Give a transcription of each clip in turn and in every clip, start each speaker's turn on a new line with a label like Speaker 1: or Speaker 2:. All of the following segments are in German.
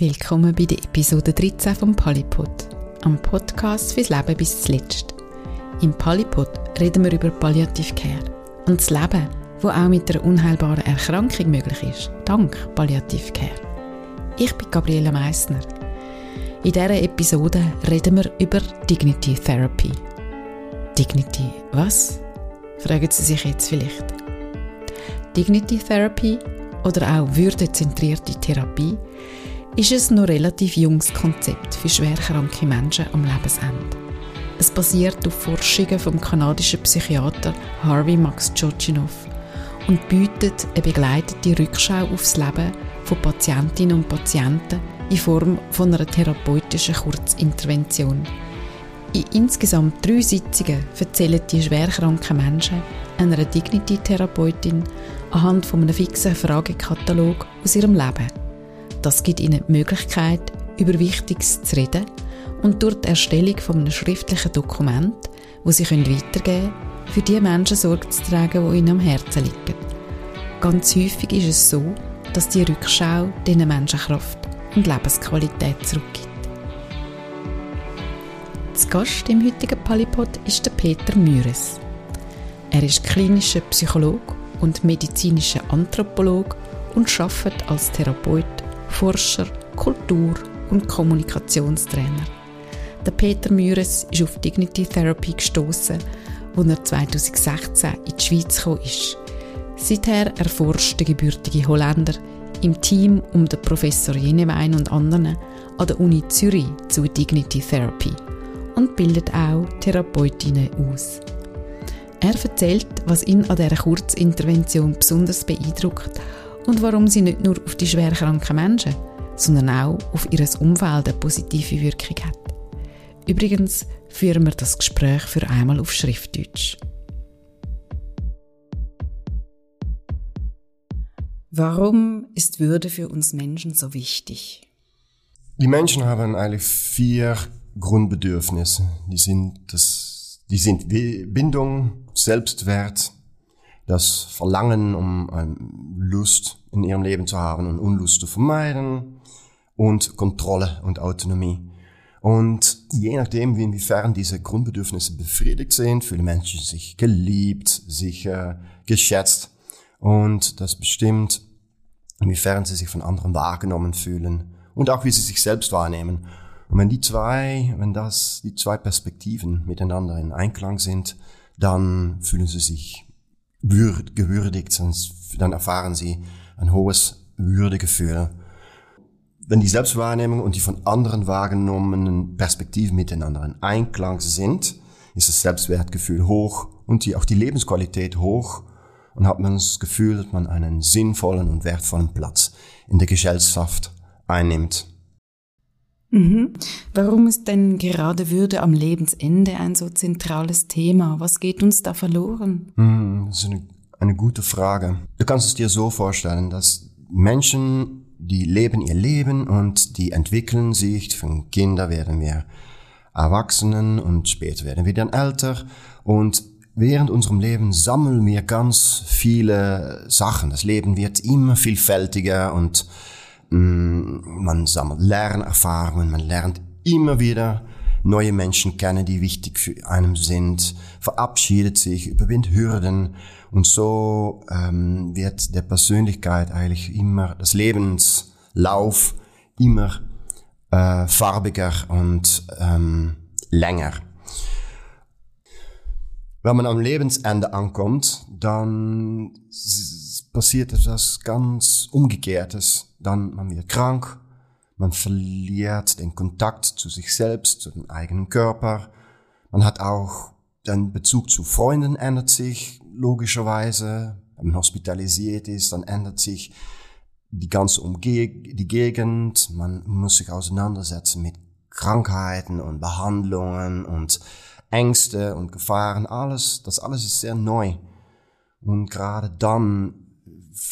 Speaker 1: Willkommen bei der Episode 13 vom Polypod, am Podcast fürs Leben bis zuletzt. Im Polypod reden wir über Palliativcare und das Leben, wo auch mit einer unheilbaren Erkrankung möglich ist, dank Palliativcare. Ich bin Gabriele Meissner. In dieser Episode reden wir über Dignity Therapy. Dignity, was? Fragen Sie sich jetzt vielleicht. Dignity Therapy oder auch würdezentrierte Therapie ist ein noch relativ junges Konzept für schwerkranke Menschen am Lebensende. Es basiert auf Forschungen vom kanadischen Psychiater Harvey Max Chochinov und bietet eine begleitete Rückschau aufs Leben von Patientinnen und Patienten in Form von einer therapeutischen Kurzintervention. In insgesamt drei Sitzungen erzählen die schwerkranken Menschen einer Dignity-Therapeutin anhand von einem fixen Fragekatalog aus ihrem Leben. Das gibt ihnen die Möglichkeit, über Wichtiges zu reden und durch die Erstellung von einem schriftlichen Dokument, wo sie weitergeben können, für die Menschen Sorge zu tragen, die ihnen am Herzen liegen. Ganz häufig ist es so, dass die Rückschau diesen Menschen Kraft und Lebensqualität zurückgibt. Das Gast im heutigen Palipod ist der Peter Müres. Er ist klinischer Psychologe und medizinischer Anthropologe und arbeitet als Therapeut, Forscher, Kultur- und Kommunikationstrainer. Der Peter Müres ist auf Dignity Therapy gestoßen, wo er 2016 in die Schweiz gekommen ist. Seither erforscht der gebürtige Holländer im Team um den Professor Jenewein und anderen an der Uni Zürich zu Dignity Therapy und bildet auch Therapeutinnen aus. Er erzählt, was ihn an dieser Kurzintervention besonders beeindruckt und warum sie nicht nur auf die schwerkranken Menschen, sondern auch auf ihr Umfeld eine positive Wirkung hat. Übrigens führen wir das Gespräch für einmal auf Schriftdeutsch. Warum ist Würde für uns Menschen so wichtig?
Speaker 2: Die Menschen haben eigentlich vier Grundbedürfnisse. Die sind das, die sind Bindung, Selbstwert, das Verlangen, um Lust in ihrem Leben zu haben und Unlust zu vermeiden und Kontrolle und Autonomie. Und je nachdem, inwiefern diese Grundbedürfnisse befriedigt sind, fühlen Menschen sich geliebt, sich geschätzt und das bestimmt, inwiefern sie sich von anderen wahrgenommen fühlen und auch wie sie sich selbst wahrnehmen. Und wenn die zwei, wenn das, die zwei Perspektiven miteinander in Einklang sind, dann fühlen sie sich würd, gewürdigt, dann erfahren sie ein hohes Würdegefühl. Wenn die Selbstwahrnehmung und die von anderen wahrgenommenen Perspektiven miteinander in Einklang sind, ist das Selbstwertgefühl hoch und die, auch die Lebensqualität hoch und hat man das Gefühl, dass man einen sinnvollen und wertvollen Platz in der Gesellschaft einnimmt.
Speaker 1: Mhm. Warum ist denn gerade Würde am Lebensende ein so zentrales Thema? Was geht uns da verloren?
Speaker 2: Mhm, das ist eine, eine gute Frage. Du kannst es dir so vorstellen, dass Menschen, die leben ihr Leben und die entwickeln sich, von Kinder werden wir Erwachsenen und später werden wir dann älter und während unserem Leben sammeln wir ganz viele Sachen. Das Leben wird immer vielfältiger und man sammelt Lernerfahrungen, man lernt immer wieder neue Menschen kennen, die wichtig für einen sind, verabschiedet sich, überwindet Hürden und so ähm, wird der Persönlichkeit eigentlich immer, das Lebenslauf immer äh, farbiger und ähm, länger. Wenn man am Lebensende ankommt, dann passiert etwas ganz Umgekehrtes. Dann man wird krank, man verliert den Kontakt zu sich selbst, zu dem eigenen Körper. Man hat auch den Bezug zu Freunden ändert sich logischerweise. Wenn man hospitalisiert ist, dann ändert sich die ganze Umge die Gegend. Man muss sich auseinandersetzen mit Krankheiten und Behandlungen und Ängste und Gefahren, alles, das alles ist sehr neu. Und gerade dann,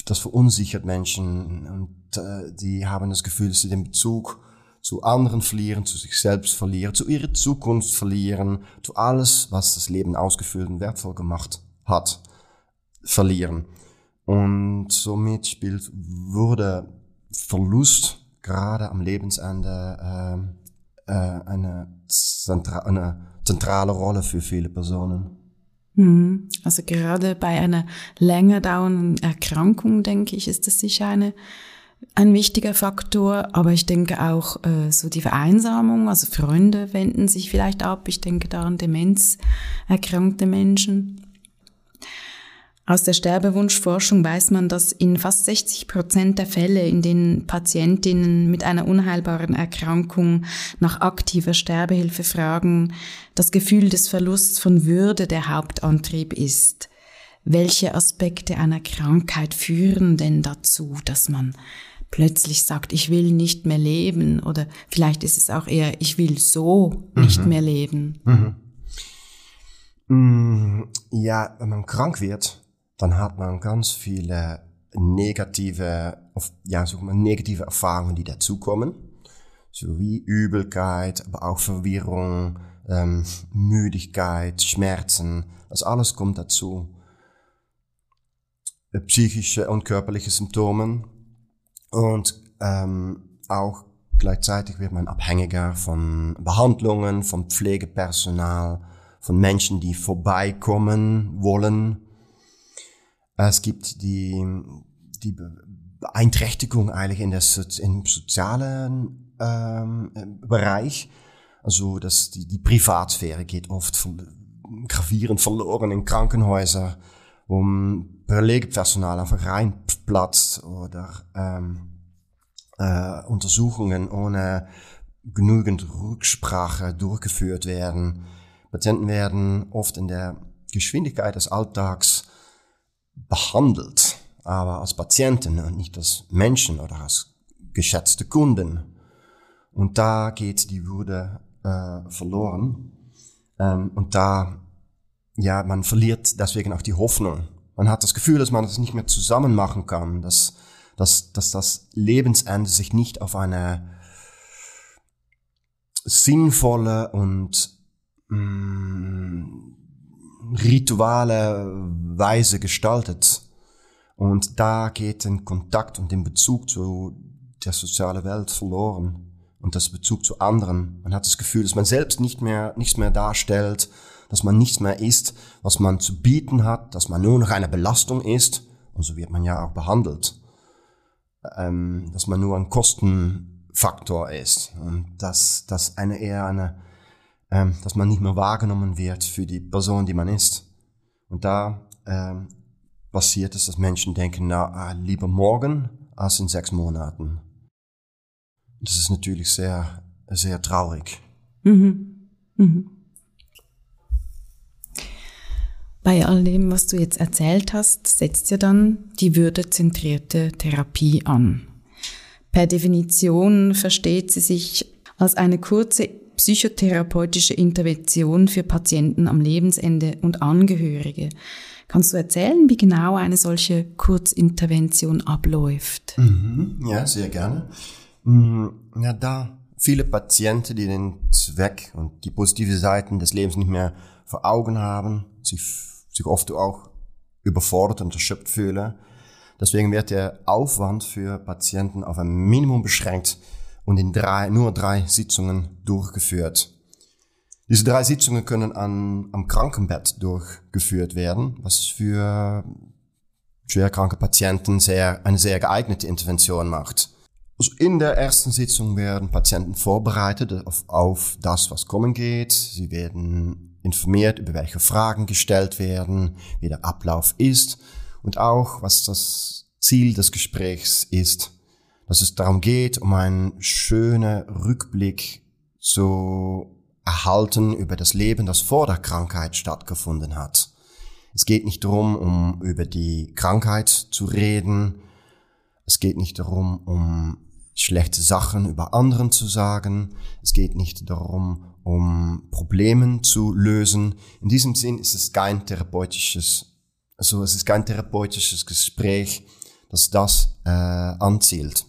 Speaker 2: das verunsichert Menschen und äh, die haben das Gefühl, dass sie den Bezug zu anderen verlieren, zu sich selbst verlieren, zu ihrer Zukunft verlieren, zu alles, was das Leben ausgefüllt und wertvoll gemacht hat, verlieren. Und somit spielt, wurde Verlust gerade am Lebensende äh, äh, eine, zentra eine zentrale Rolle für viele Personen.
Speaker 1: Mhm. Also gerade bei einer länger dauernden Erkrankung, denke ich, ist das sicher eine, ein wichtiger Faktor. Aber ich denke auch äh, so die Vereinsamung, also Freunde wenden sich vielleicht ab. Ich denke da an demenzerkrankte Menschen. Aus der Sterbewunschforschung weiß man, dass in fast 60 Prozent der Fälle, in denen Patientinnen mit einer unheilbaren Erkrankung nach aktiver Sterbehilfe fragen, das Gefühl des Verlusts von Würde der Hauptantrieb ist. Welche Aspekte einer Krankheit führen denn dazu, dass man plötzlich sagt, ich will nicht mehr leben oder vielleicht ist es auch eher, ich will so nicht mhm. mehr leben? Mhm.
Speaker 2: Mm, ja, wenn man krank wird, dann hat man ganz viele negative, ja, sagen wir, negative Erfahrungen, die dazukommen. So wie Übelkeit, aber auch Verwirrung, ähm, Müdigkeit, Schmerzen. Das alles kommt dazu. Äh, psychische und körperliche Symptome. Und ähm, auch gleichzeitig wird man abhängiger von Behandlungen, von Pflegepersonal, von Menschen, die vorbeikommen wollen es gibt die, die Beeinträchtigung eigentlich in der, im sozialen ähm, Bereich. Also dass die, die Privatsphäre geht oft von, gravierend verloren in Krankenhäuser, wo Pflegepersonal einfach reinplatzt oder ähm, äh, Untersuchungen ohne genügend Rücksprache durchgeführt werden. Patienten werden oft in der Geschwindigkeit des Alltags behandelt, aber als Patienten und nicht als Menschen oder als geschätzte Kunden. Und da geht die Würde äh, verloren. Ähm, und da, ja, man verliert deswegen auch die Hoffnung. Man hat das Gefühl, dass man das nicht mehr zusammen machen kann, dass, dass, dass das Lebensende sich nicht auf eine sinnvolle und mh, mm, rituale Weise gestaltet. Und da geht den Kontakt und den Bezug zu der sozialen Welt verloren und das Bezug zu anderen. Man hat das Gefühl, dass man selbst nicht mehr, nichts mehr darstellt, dass man nichts mehr ist, was man zu bieten hat, dass man nur noch eine Belastung ist. Und so wird man ja auch behandelt. Ähm, dass man nur ein Kostenfaktor ist und dass das eine eher eine ähm, dass man nicht mehr wahrgenommen wird für die Person, die man ist. Und da ähm, passiert es, dass Menschen denken, na, ah, lieber morgen als in sechs Monaten. Das ist natürlich sehr, sehr traurig. Mhm. Mhm.
Speaker 1: Bei all dem, was du jetzt erzählt hast, setzt ja dann die würdezentrierte Therapie an. Per Definition versteht sie sich als eine kurze psychotherapeutische Intervention für Patienten am Lebensende und Angehörige. Kannst du erzählen, wie genau eine solche Kurzintervention abläuft?
Speaker 2: Mhm, ja, sehr gerne. Mm, ja, da viele Patienten, die den Zweck und die positive Seiten des Lebens nicht mehr vor Augen haben, sich, sich oft auch überfordert und erschöpft fühlen. Deswegen wird der Aufwand für Patienten auf ein Minimum beschränkt, und in drei, nur drei Sitzungen durchgeführt. Diese drei Sitzungen können an, am Krankenbett durchgeführt werden, was für schwerkranke Patienten sehr, eine sehr geeignete Intervention macht. Also in der ersten Sitzung werden Patienten vorbereitet auf, auf das, was kommen geht. Sie werden informiert, über welche Fragen gestellt werden, wie der Ablauf ist und auch, was das Ziel des Gesprächs ist dass es darum geht, um einen schönen Rückblick zu erhalten über das Leben, das vor der Krankheit stattgefunden hat. Es geht nicht darum, um über die Krankheit zu reden. Es geht nicht darum, um schlechte Sachen über anderen zu sagen. Es geht nicht darum, um Problemen zu lösen. In diesem Sinn ist es kein therapeutisches, also es ist kein therapeutisches Gespräch, das das äh, anzielt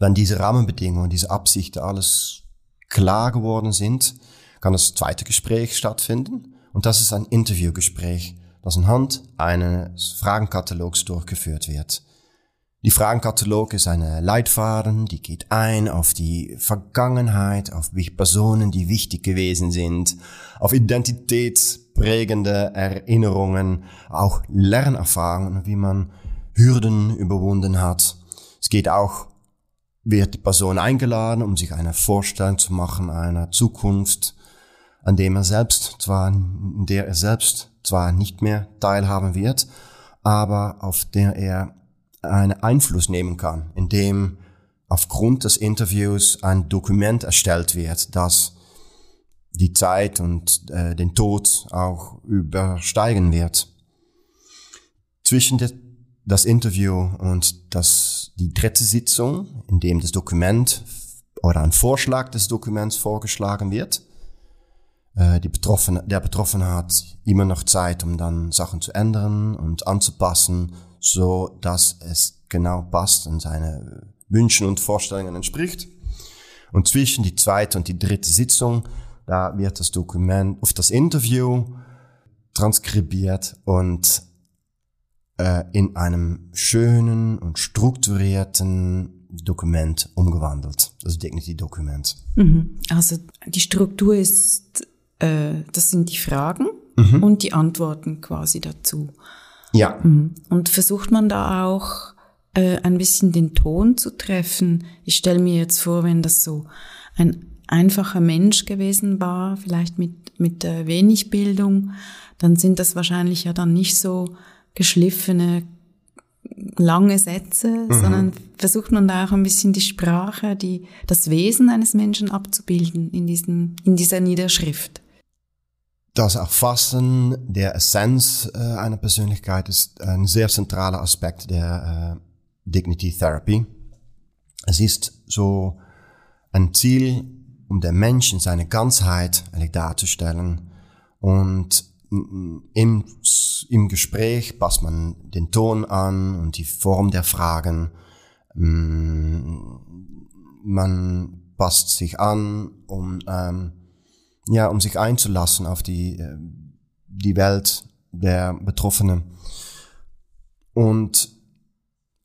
Speaker 2: wenn diese Rahmenbedingungen, diese Absichten alles klar geworden sind, kann das zweite Gespräch stattfinden. Und das ist ein Interviewgespräch, das anhand eines Fragenkatalogs durchgeführt wird. Die Fragenkatalog ist eine Leitfaden, die geht ein auf die Vergangenheit, auf Personen, die wichtig gewesen sind, auf identitätsprägende Erinnerungen, auch Lernerfahrungen, wie man Hürden überwunden hat. Es geht auch, wird die Person eingeladen, um sich eine Vorstellung zu machen einer Zukunft, an dem er selbst zwar, in der er selbst zwar nicht mehr teilhaben wird, aber auf der er einen Einfluss nehmen kann, indem aufgrund des Interviews ein Dokument erstellt wird, das die Zeit und äh, den Tod auch übersteigen wird. Zwischen de, das Interview und das, die dritte Sitzung, in dem das Dokument oder ein Vorschlag des Dokuments vorgeschlagen wird, äh, die Betroffene, der Betroffene hat immer noch Zeit, um dann Sachen zu ändern und anzupassen, so dass es genau passt und seine Wünschen und Vorstellungen entspricht. Und zwischen die zweite und die dritte Sitzung, da wird das Dokument auf das Interview transkribiert und äh, in einem schönen und strukturierten Dokument umgewandelt. Das Dignity-Dokument.
Speaker 1: Mhm. Also die Struktur ist, äh, das sind die Fragen mhm. und die Antworten quasi dazu.
Speaker 2: Ja.
Speaker 1: Mhm. Und versucht man da auch äh, ein bisschen den Ton zu treffen? Ich stelle mir jetzt vor, wenn das so ein einfacher Mensch gewesen war, vielleicht mit, mit äh, wenig Bildung, dann sind das wahrscheinlich ja dann nicht so geschliffene, lange Sätze, mhm. sondern versucht man da auch ein bisschen die Sprache, die, das Wesen eines Menschen abzubilden in, diesen, in dieser Niederschrift
Speaker 2: das Erfassen der Essenz äh, einer Persönlichkeit ist ein sehr zentraler Aspekt der äh, Dignity Therapy. Es ist so ein Ziel, um den Menschen seine Ganzheit eigentlich darzustellen. Und im, im Gespräch passt man den Ton an und die Form der Fragen. Man passt sich an, um ähm, ja, um sich einzulassen auf die, äh, die Welt der Betroffenen. Und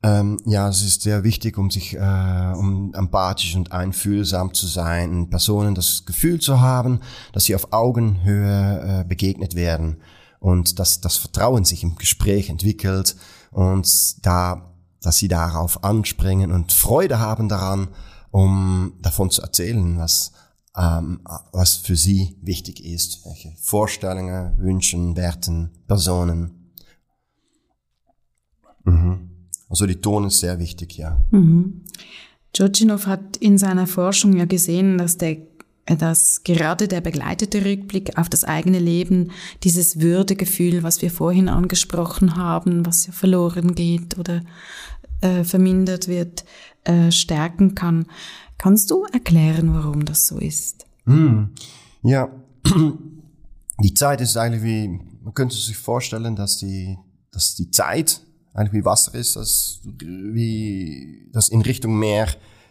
Speaker 2: ähm, ja, es ist sehr wichtig, um sich, äh, um empathisch und einfühlsam zu sein, Personen das Gefühl zu haben, dass sie auf Augenhöhe äh, begegnet werden und dass das Vertrauen sich im Gespräch entwickelt und da, dass sie darauf anspringen und Freude haben daran, um davon zu erzählen, was ähm, was für sie wichtig ist, welche Vorstellungen, Wünschen, Werten, Personen. Mhm. Also die Ton ist sehr wichtig, ja.
Speaker 1: Mhm. Djordjinov hat in seiner Forschung ja gesehen, dass der dass gerade der begleitete Rückblick auf das eigene Leben, dieses Würdegefühl, was wir vorhin angesprochen haben, was ja verloren geht oder äh, vermindert wird, äh, stärken kann. Kannst du erklären, warum das so ist?
Speaker 2: Hm. Ja, die Zeit ist eigentlich wie, man könnte sich vorstellen, dass die, dass die Zeit eigentlich wie Wasser ist, das, wie, das in Richtung Meer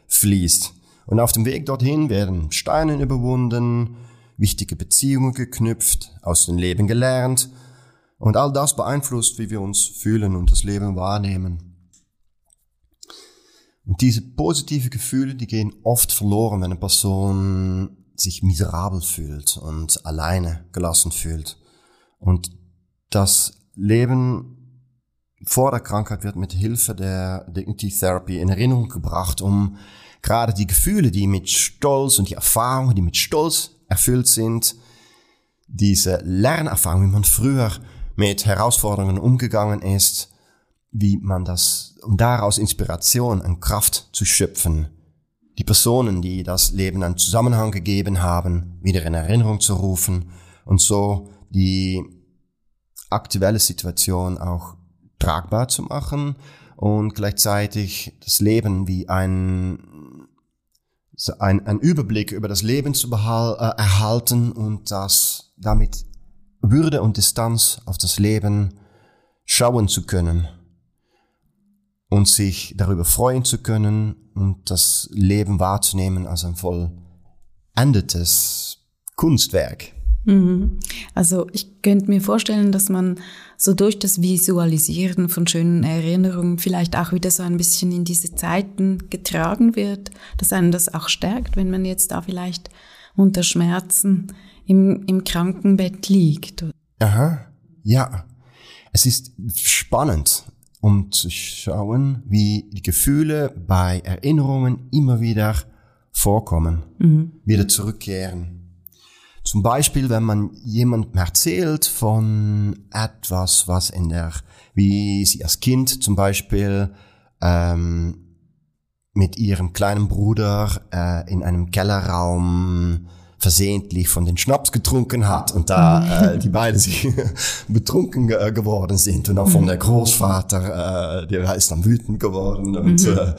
Speaker 2: fließt. Und auf dem Weg dorthin werden Steine überwunden, wichtige Beziehungen geknüpft, aus dem Leben gelernt. Und all das beeinflusst, wie wir uns fühlen und das Leben wahrnehmen. Und diese positive Gefühle, die gehen oft verloren, wenn eine Person sich miserabel fühlt und alleine gelassen fühlt. Und das Leben vor der Krankheit wird mit Hilfe der Dignity Therapy in Erinnerung gebracht, um gerade die Gefühle, die mit Stolz und die Erfahrungen, die mit Stolz erfüllt sind, diese Lernerfahrung, wie man früher mit Herausforderungen umgegangen ist, wie man das, um daraus Inspiration und Kraft zu schöpfen, die Personen, die das Leben einen Zusammenhang gegeben haben, wieder in Erinnerung zu rufen und so die aktuelle Situation auch tragbar zu machen und gleichzeitig das Leben wie ein, ein, ein Überblick über das Leben zu behal, äh, erhalten und das damit Würde und Distanz auf das Leben schauen zu können und sich darüber freuen zu können und das Leben wahrzunehmen als ein vollendetes Kunstwerk.
Speaker 1: Mhm. Also ich könnte mir vorstellen, dass man so durch das Visualisieren von schönen Erinnerungen vielleicht auch wieder so ein bisschen in diese Zeiten getragen wird, dass einen das auch stärkt, wenn man jetzt da vielleicht unter Schmerzen im, im Krankenbett liegt.
Speaker 2: Aha, ja. Es ist spannend, um zu schauen, wie die Gefühle bei Erinnerungen immer wieder vorkommen, mhm. wieder zurückkehren. Zum Beispiel, wenn man jemandem erzählt von etwas, was in der, wie sie als Kind zum Beispiel ähm, mit ihrem kleinen Bruder äh, in einem Kellerraum versehentlich von den Schnaps getrunken hat und da äh, die beiden sich betrunken ge geworden sind und auch von der Großvater, äh, der ist dann wütend geworden und mhm. äh,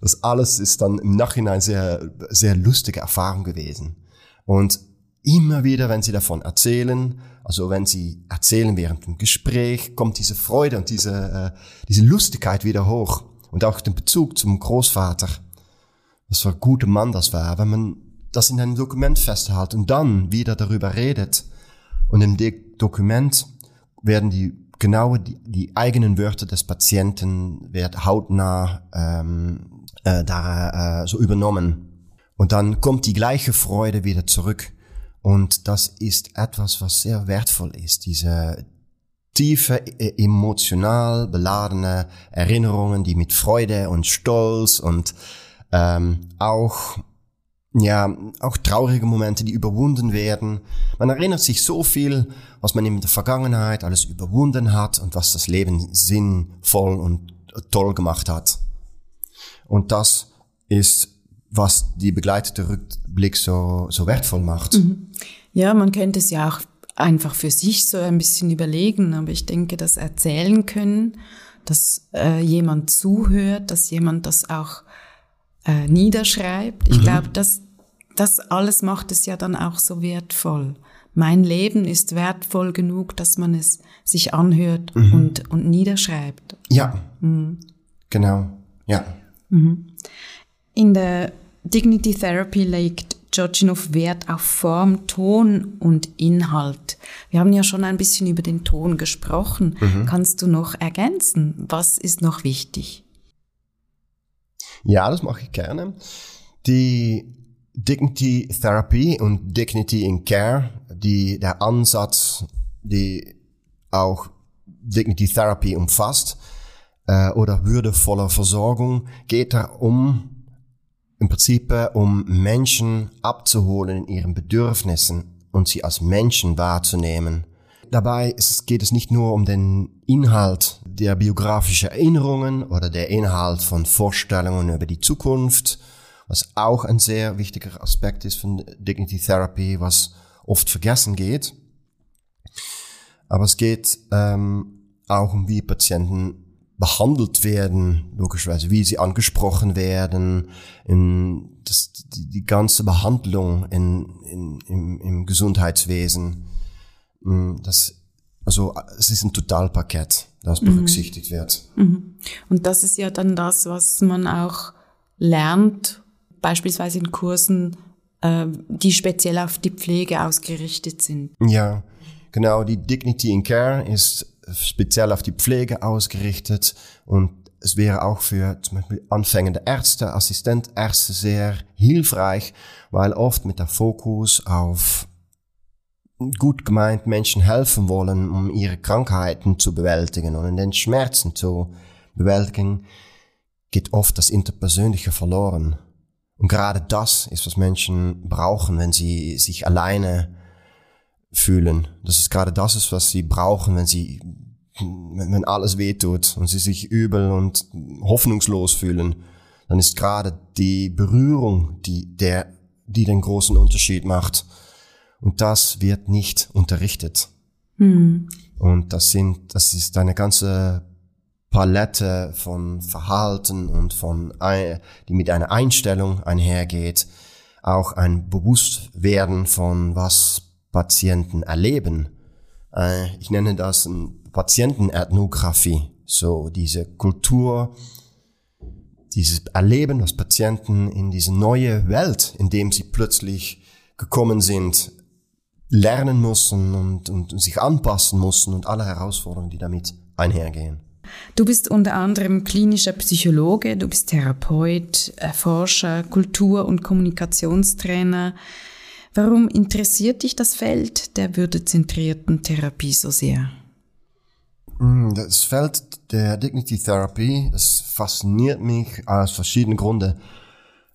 Speaker 2: das alles ist dann im Nachhinein sehr sehr lustige Erfahrung gewesen. Und immer wieder, wenn sie davon erzählen, also wenn sie erzählen während dem Gespräch, kommt diese Freude und diese, äh, diese Lustigkeit wieder hoch. Und auch den Bezug zum Großvater. Was für ein guter Mann das war. Wenn man das in einem Dokument festhält und dann wieder darüber redet. Und im Dokument werden die genau die, die eigenen Wörter des Patienten wird hautnah ähm, äh, da äh, so übernommen. Und dann kommt die gleiche Freude wieder zurück. Und das ist etwas, was sehr wertvoll ist, diese tiefe, e, emotional beladene Erinnerungen, die mit Freude und Stolz und ähm, auch ja, auch traurige Momente, die überwunden werden. Man erinnert sich so viel, was man in der Vergangenheit alles überwunden hat und was das Leben sinnvoll und toll gemacht hat. Und das ist was die begleitete Rückblick so, so wertvoll macht. Mhm.
Speaker 1: Ja, man könnte es ja auch einfach für sich so ein bisschen überlegen, aber ich denke, das erzählen können, dass äh, jemand zuhört, dass jemand das auch äh, niederschreibt. Ich mhm. glaube, dass das alles macht es ja dann auch so wertvoll. Mein Leben ist wertvoll genug, dass man es sich anhört mhm. und, und niederschreibt.
Speaker 2: Ja, mhm. genau, ja.
Speaker 1: Mhm. In der Dignity Therapy legt Georginov Wert auf Form, Ton und Inhalt. Wir haben ja schon ein bisschen über den Ton gesprochen. Mhm. Kannst du noch ergänzen? Was ist noch wichtig?
Speaker 2: Ja, das mache ich gerne. Die Dignity Therapy und Dignity in Care, die, der Ansatz, die auch Dignity Therapy umfasst, äh, oder würdevoller Versorgung, geht darum, im Prinzip äh, um Menschen abzuholen in ihren Bedürfnissen und sie als Menschen wahrzunehmen. Dabei geht es nicht nur um den Inhalt der biografischen Erinnerungen oder der Inhalt von Vorstellungen über die Zukunft, was auch ein sehr wichtiger Aspekt ist von Dignity Therapy, was oft vergessen geht. Aber es geht ähm, auch um wie Patienten behandelt werden, logischerweise, wie sie angesprochen werden, in das, die, die ganze Behandlung in, in, im, im Gesundheitswesen. Mm, das, also es ist ein Totalpaket, das mhm. berücksichtigt mhm. wird.
Speaker 1: Mhm. Und das ist ja dann das, was man auch lernt, beispielsweise in Kursen, äh, die speziell auf die Pflege ausgerichtet sind.
Speaker 2: Ja, genau. Die Dignity in Care ist speziell auf die Pflege ausgerichtet und es wäre auch für zum Beispiel anfängende Ärzte, Assistentärzte sehr hilfreich, weil oft mit der Fokus auf gut gemeint Menschen helfen wollen, um ihre Krankheiten zu bewältigen und den Schmerzen zu bewältigen, geht oft das Interpersönliche verloren. Und gerade das ist, was Menschen brauchen, wenn sie sich alleine fühlen. Das ist gerade das ist, was sie brauchen, wenn sie, wenn alles wehtut und sie sich übel und hoffnungslos fühlen, dann ist gerade die Berührung, die der, die den großen Unterschied macht. Und das wird nicht unterrichtet. Mhm. Und das sind, das ist eine ganze Palette von Verhalten und von, die mit einer Einstellung einhergeht. Auch ein Bewusstwerden von was Patienten erleben. Äh, ich nenne das Patientenethnographie, so diese Kultur, dieses Erleben, was Patienten in diese neue Welt, in dem sie plötzlich gekommen sind, lernen müssen und, und sich anpassen müssen und alle Herausforderungen, die damit einhergehen.
Speaker 1: Du bist unter anderem klinischer Psychologe, du bist Therapeut, Forscher, Kultur- und Kommunikationstrainer. Warum interessiert dich das Feld der würdezentrierten Therapie so sehr?
Speaker 2: Mm, das Feld der Dignity Therapy, das fasziniert mich aus verschiedenen Gründen.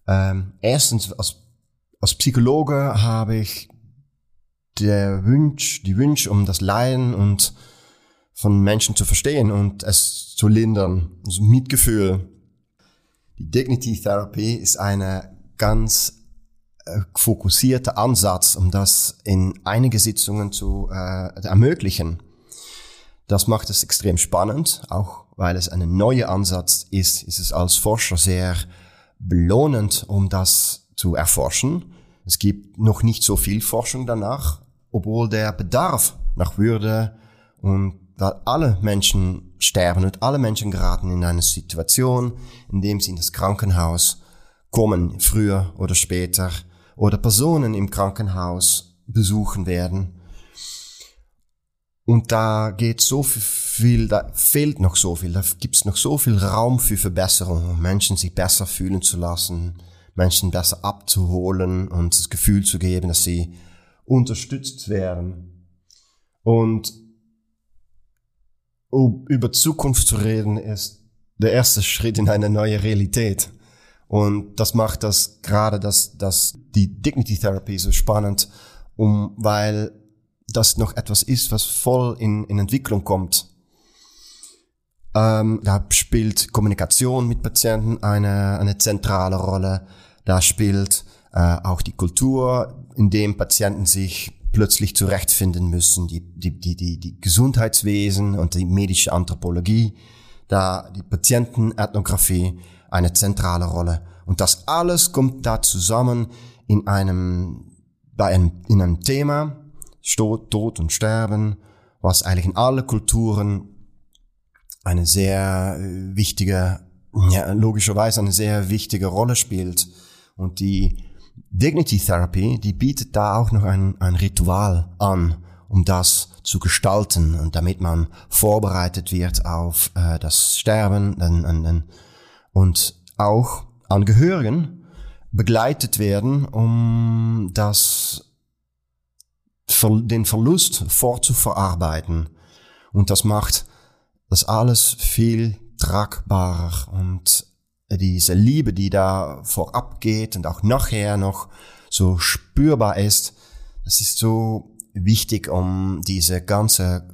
Speaker 2: Ähm, erstens, als, als Psychologe habe ich der Wunsch, die Wunsch um das Leiden und von Menschen zu verstehen und es zu lindern. Also Mitgefühl. Die Dignity Therapy ist eine ganz äh, fokussierte Ansatz, um das in einige Sitzungen zu äh, ermöglichen. Das macht es extrem spannend, auch weil es ein neuer Ansatz ist, ist es als Forscher sehr belohnend, um das zu erforschen. Es gibt noch nicht so viel Forschung danach, obwohl der Bedarf nach Würde und weil alle Menschen sterben und alle Menschen geraten in eine Situation, in dem sie in das Krankenhaus kommen, früher oder später, oder Personen im Krankenhaus besuchen werden. Und da geht so viel, da fehlt noch so viel, da gibt es noch so viel Raum für Verbesserung, um Menschen sich besser fühlen zu lassen, Menschen besser abzuholen und das Gefühl zu geben, dass sie unterstützt werden. Und um über Zukunft zu reden, ist der erste Schritt in eine neue Realität. Und das macht das gerade das, das, die Dignity Therapy so spannend, um, weil das noch etwas ist, was voll in, in Entwicklung kommt. Ähm, da spielt Kommunikation mit Patienten eine, eine zentrale Rolle. Da spielt äh, auch die Kultur, in dem Patienten sich plötzlich zurechtfinden müssen, die, die, die, die, die Gesundheitswesen und die medische Anthropologie, da die Patientenethnographie eine zentrale Rolle. Und das alles kommt da zusammen in einem, bei einem, in einem Thema, Tod, und Sterben, was eigentlich in alle Kulturen eine sehr äh, wichtige, ja, logischerweise eine sehr wichtige Rolle spielt und die Dignity Therapy, die bietet da auch noch ein, ein Ritual an, um das zu gestalten und damit man vorbereitet wird auf äh, das Sterben und, und, und auch Angehörigen begleitet werden, um das, den Verlust fortzuverarbeiten. Und das macht das alles viel tragbarer und diese Liebe, die da vorab geht und auch nachher noch so spürbar ist, das ist so wichtig, um diese ganze,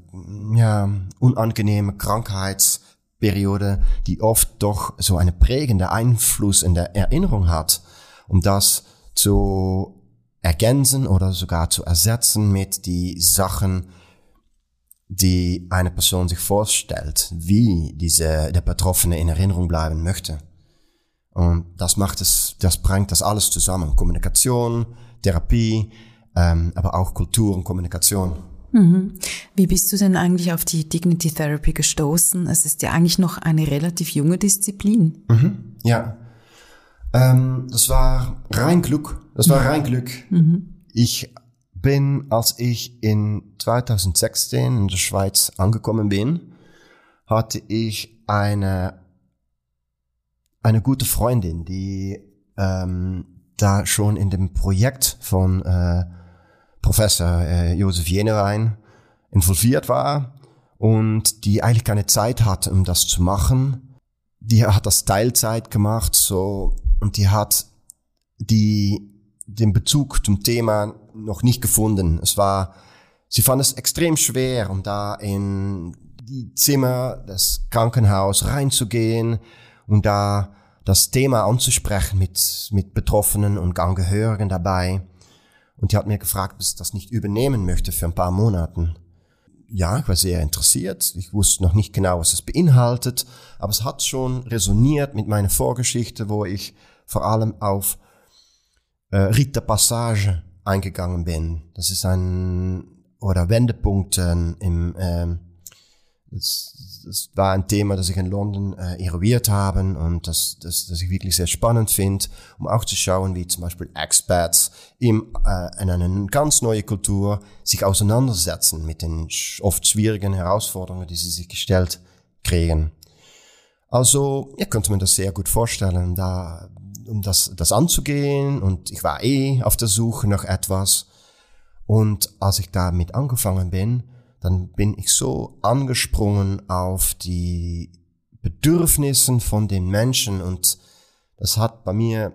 Speaker 2: ja, unangenehme Krankheitsperiode, die oft doch so eine prägende Einfluss in der Erinnerung hat, um das zu ergänzen oder sogar zu ersetzen mit die Sachen, die eine Person sich vorstellt, wie diese, der Betroffene in Erinnerung bleiben möchte. Und das macht es, das bringt das alles zusammen. Kommunikation, Therapie, ähm, aber auch Kultur und Kommunikation.
Speaker 1: Mhm. Wie bist du denn eigentlich auf die Dignity Therapy gestoßen? Es ist ja eigentlich noch eine relativ junge Disziplin.
Speaker 2: Mhm. Ja. Ähm, das war rein Glück. Das war rein Glück. Mhm. Ich bin, als ich in 2016 in der Schweiz angekommen bin, hatte ich eine eine gute Freundin, die ähm, da schon in dem Projekt von äh, Professor äh, Josef Jenewein involviert war und die eigentlich keine Zeit hatte, um das zu machen. Die hat das Teilzeit gemacht, so und die hat die den Bezug zum Thema noch nicht gefunden. Es war, sie fand es extrem schwer, um da in die Zimmer des Krankenhaus reinzugehen, und da das Thema anzusprechen mit, mit Betroffenen und Angehörigen dabei. Und die hat mir gefragt, ob ich das nicht übernehmen möchte für ein paar Monaten. Ja, ich war sehr interessiert. Ich wusste noch nicht genau, was es beinhaltet, aber es hat schon resoniert mit meiner Vorgeschichte, wo ich vor allem auf äh, Rite der Passage eingegangen bin. Das ist ein oder Wendepunkten im äh, Das, war ein Thema, das ich in London äh, eruiert habe und das, das, das ich wirklich sehr spannend finde, um auch zu schauen, wie zum Beispiel Expats im, äh, in eine ganz neue Kultur sich auseinandersetzen mit den oft schwierigen Herausforderungen, die sie sich gestellt kriegen. Also, ihr könnt mir das sehr gut vorstellen, da, um das, das anzugehen und ich war eh auf der Suche nach etwas und als ich damit angefangen bin, dann bin ich so angesprungen auf die Bedürfnissen von den Menschen und das hat bei mir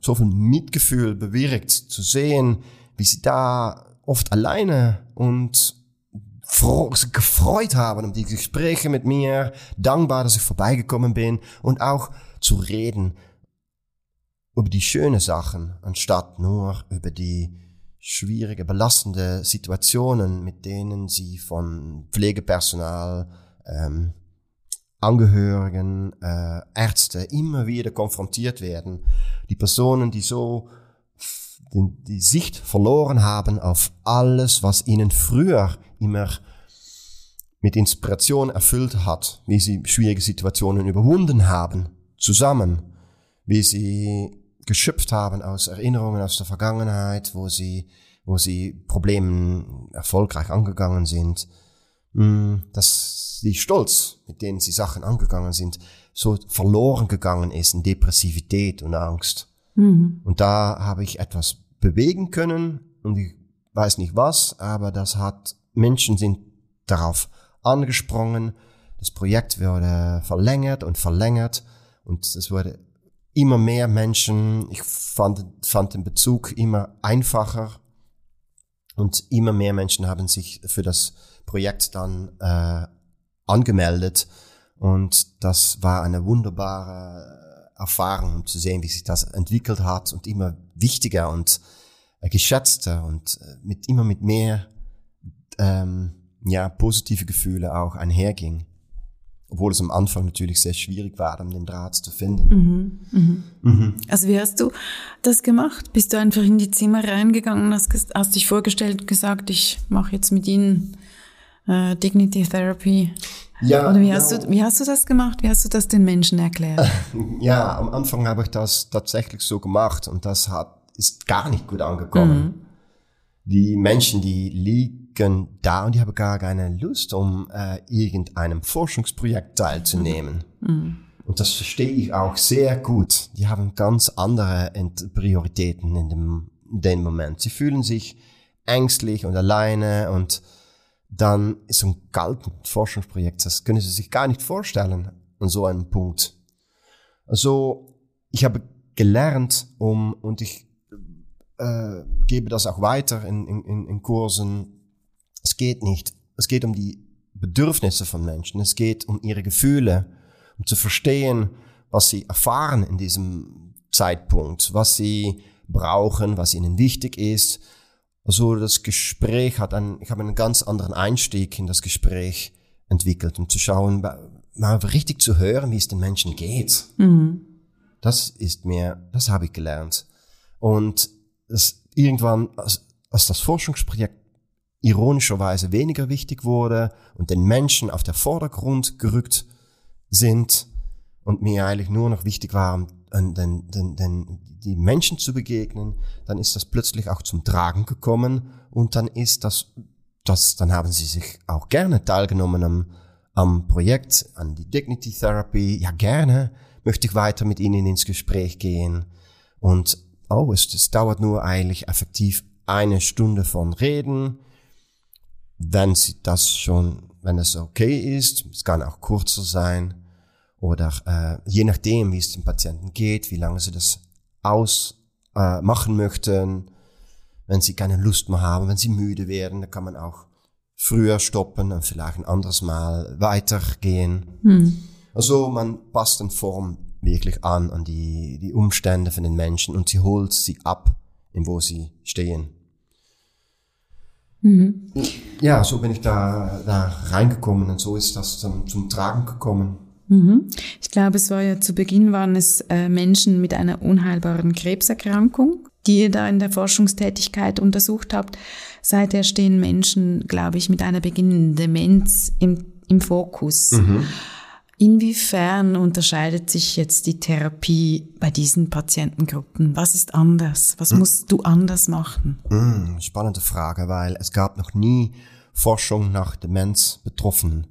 Speaker 2: so viel Mitgefühl bewirkt, zu sehen, wie sie da oft alleine und gefreut haben um die Gespräche mit mir, dankbar, dass ich vorbeigekommen bin und auch zu reden über die schönen Sachen, anstatt nur über die schwierige, belastende Situationen, mit denen sie von Pflegepersonal, ähm, Angehörigen, äh, Ärzte immer wieder konfrontiert werden. Die Personen, die so die, Sicht verloren haben auf alles, was ihnen früher immer mit Inspiration erfüllt hat, wie sie schwierige Situationen überwunden haben, zusammen, wie sie geschöpft haben aus Erinnerungen aus der Vergangenheit, wo sie, wo sie Problemen erfolgreich angegangen sind, mm, dass die Stolz, mit denen sie Sachen angegangen sind, so verloren gegangen ist in Depressivität und Angst. Mhm. Und da habe ich etwas bewegen können und ich weiß nicht was, aber das hat, Menschen sind darauf angesprungen, das Projekt wurde verlängert und verlängert und es wurde immer mehr Menschen, ich fand, fand den Bezug immer einfacher und immer mehr Menschen haben sich für das Projekt dann äh, angemeldet und das war eine wunderbare Erfahrung, um zu sehen, wie sich das entwickelt hat und immer wichtiger und äh, geschätzter und äh, mit immer mit mehr ähm, ja positive Gefühle auch einherging obwohl es am Anfang natürlich sehr schwierig war, um den Draht zu finden. Mhm,
Speaker 1: mhm. Mhm. Also wie hast du das gemacht? Bist du einfach in die Zimmer reingegangen, hast, hast dich vorgestellt, gesagt, ich mache jetzt mit ihnen äh, Dignity Therapy? Ja. Oder wie hast, ja. du, wie hast du das gemacht? Wie hast du das den Menschen erklärt?
Speaker 2: Ja, am Anfang habe ich das tatsächlich so gemacht und das hat, ist gar nicht gut angekommen. Mhm. Die Menschen, die liegen liegen da und ich habe gar keine Lust, um äh, irgendeinem Forschungsprojekt teilzunehmen. Mhm. Und das verstehe ich auch sehr gut. Die haben ganz andere Prioritäten in dem, in dem Moment. Sie fühlen sich ängstlich und alleine und dann ist so ein kalten Forschungsprojekt, das können sie sich gar nicht vorstellen an so einem Punkt. Also ich habe gelernt, um und ich äh, gebe das auch weiter in, in, in Kursen, es geht nicht. Es geht um die Bedürfnisse von Menschen. Es geht um ihre Gefühle, um zu verstehen, was sie erfahren in diesem Zeitpunkt, was sie brauchen, was ihnen wichtig ist. Also das Gespräch hat einen, ich habe einen ganz anderen Einstieg in das Gespräch entwickelt, um zu schauen, mal richtig zu hören, wie es den Menschen geht. Mhm. Das ist mir, das habe ich gelernt. Und das irgendwann, als, als das Forschungsprojekt ironischerweise weniger wichtig wurde und den Menschen auf der Vordergrund gerückt sind und mir eigentlich nur noch wichtig war, den, den, den, die Menschen zu begegnen, dann ist das plötzlich auch zum Tragen gekommen und dann ist das, das dann haben sie sich auch gerne teilgenommen am, am Projekt, an die Dignity Therapy. Ja, gerne möchte ich weiter mit ihnen ins Gespräch gehen. Und oh, es, es dauert nur eigentlich effektiv eine Stunde von Reden wenn sie das schon, wenn es okay ist, es kann auch kurzer sein oder äh, je nachdem, wie es dem Patienten geht, wie lange sie das ausmachen äh, möchten, wenn sie keine Lust mehr haben, wenn sie müde werden, dann kann man auch früher stoppen und vielleicht ein anderes Mal weitergehen. Hm. Also man passt den Form wirklich an, an die, die Umstände von den Menschen und sie holt sie ab, in wo sie stehen. Mhm. Ja, so bin ich da, da reingekommen und so ist das zum, zum Tragen gekommen.
Speaker 1: Mhm. Ich glaube, es war ja zu Beginn waren es äh, Menschen mit einer unheilbaren Krebserkrankung, die ihr da in der Forschungstätigkeit untersucht habt. Seither stehen Menschen, glaube ich, mit einer beginnenden Demenz im im Fokus.
Speaker 2: Mhm.
Speaker 1: Inwiefern unterscheidet sich jetzt die Therapie bei diesen Patientengruppen? Was ist anders? Was musst du anders machen?
Speaker 2: Mm, spannende Frage, weil es gab noch nie Forschung nach Demenz-Betroffenen.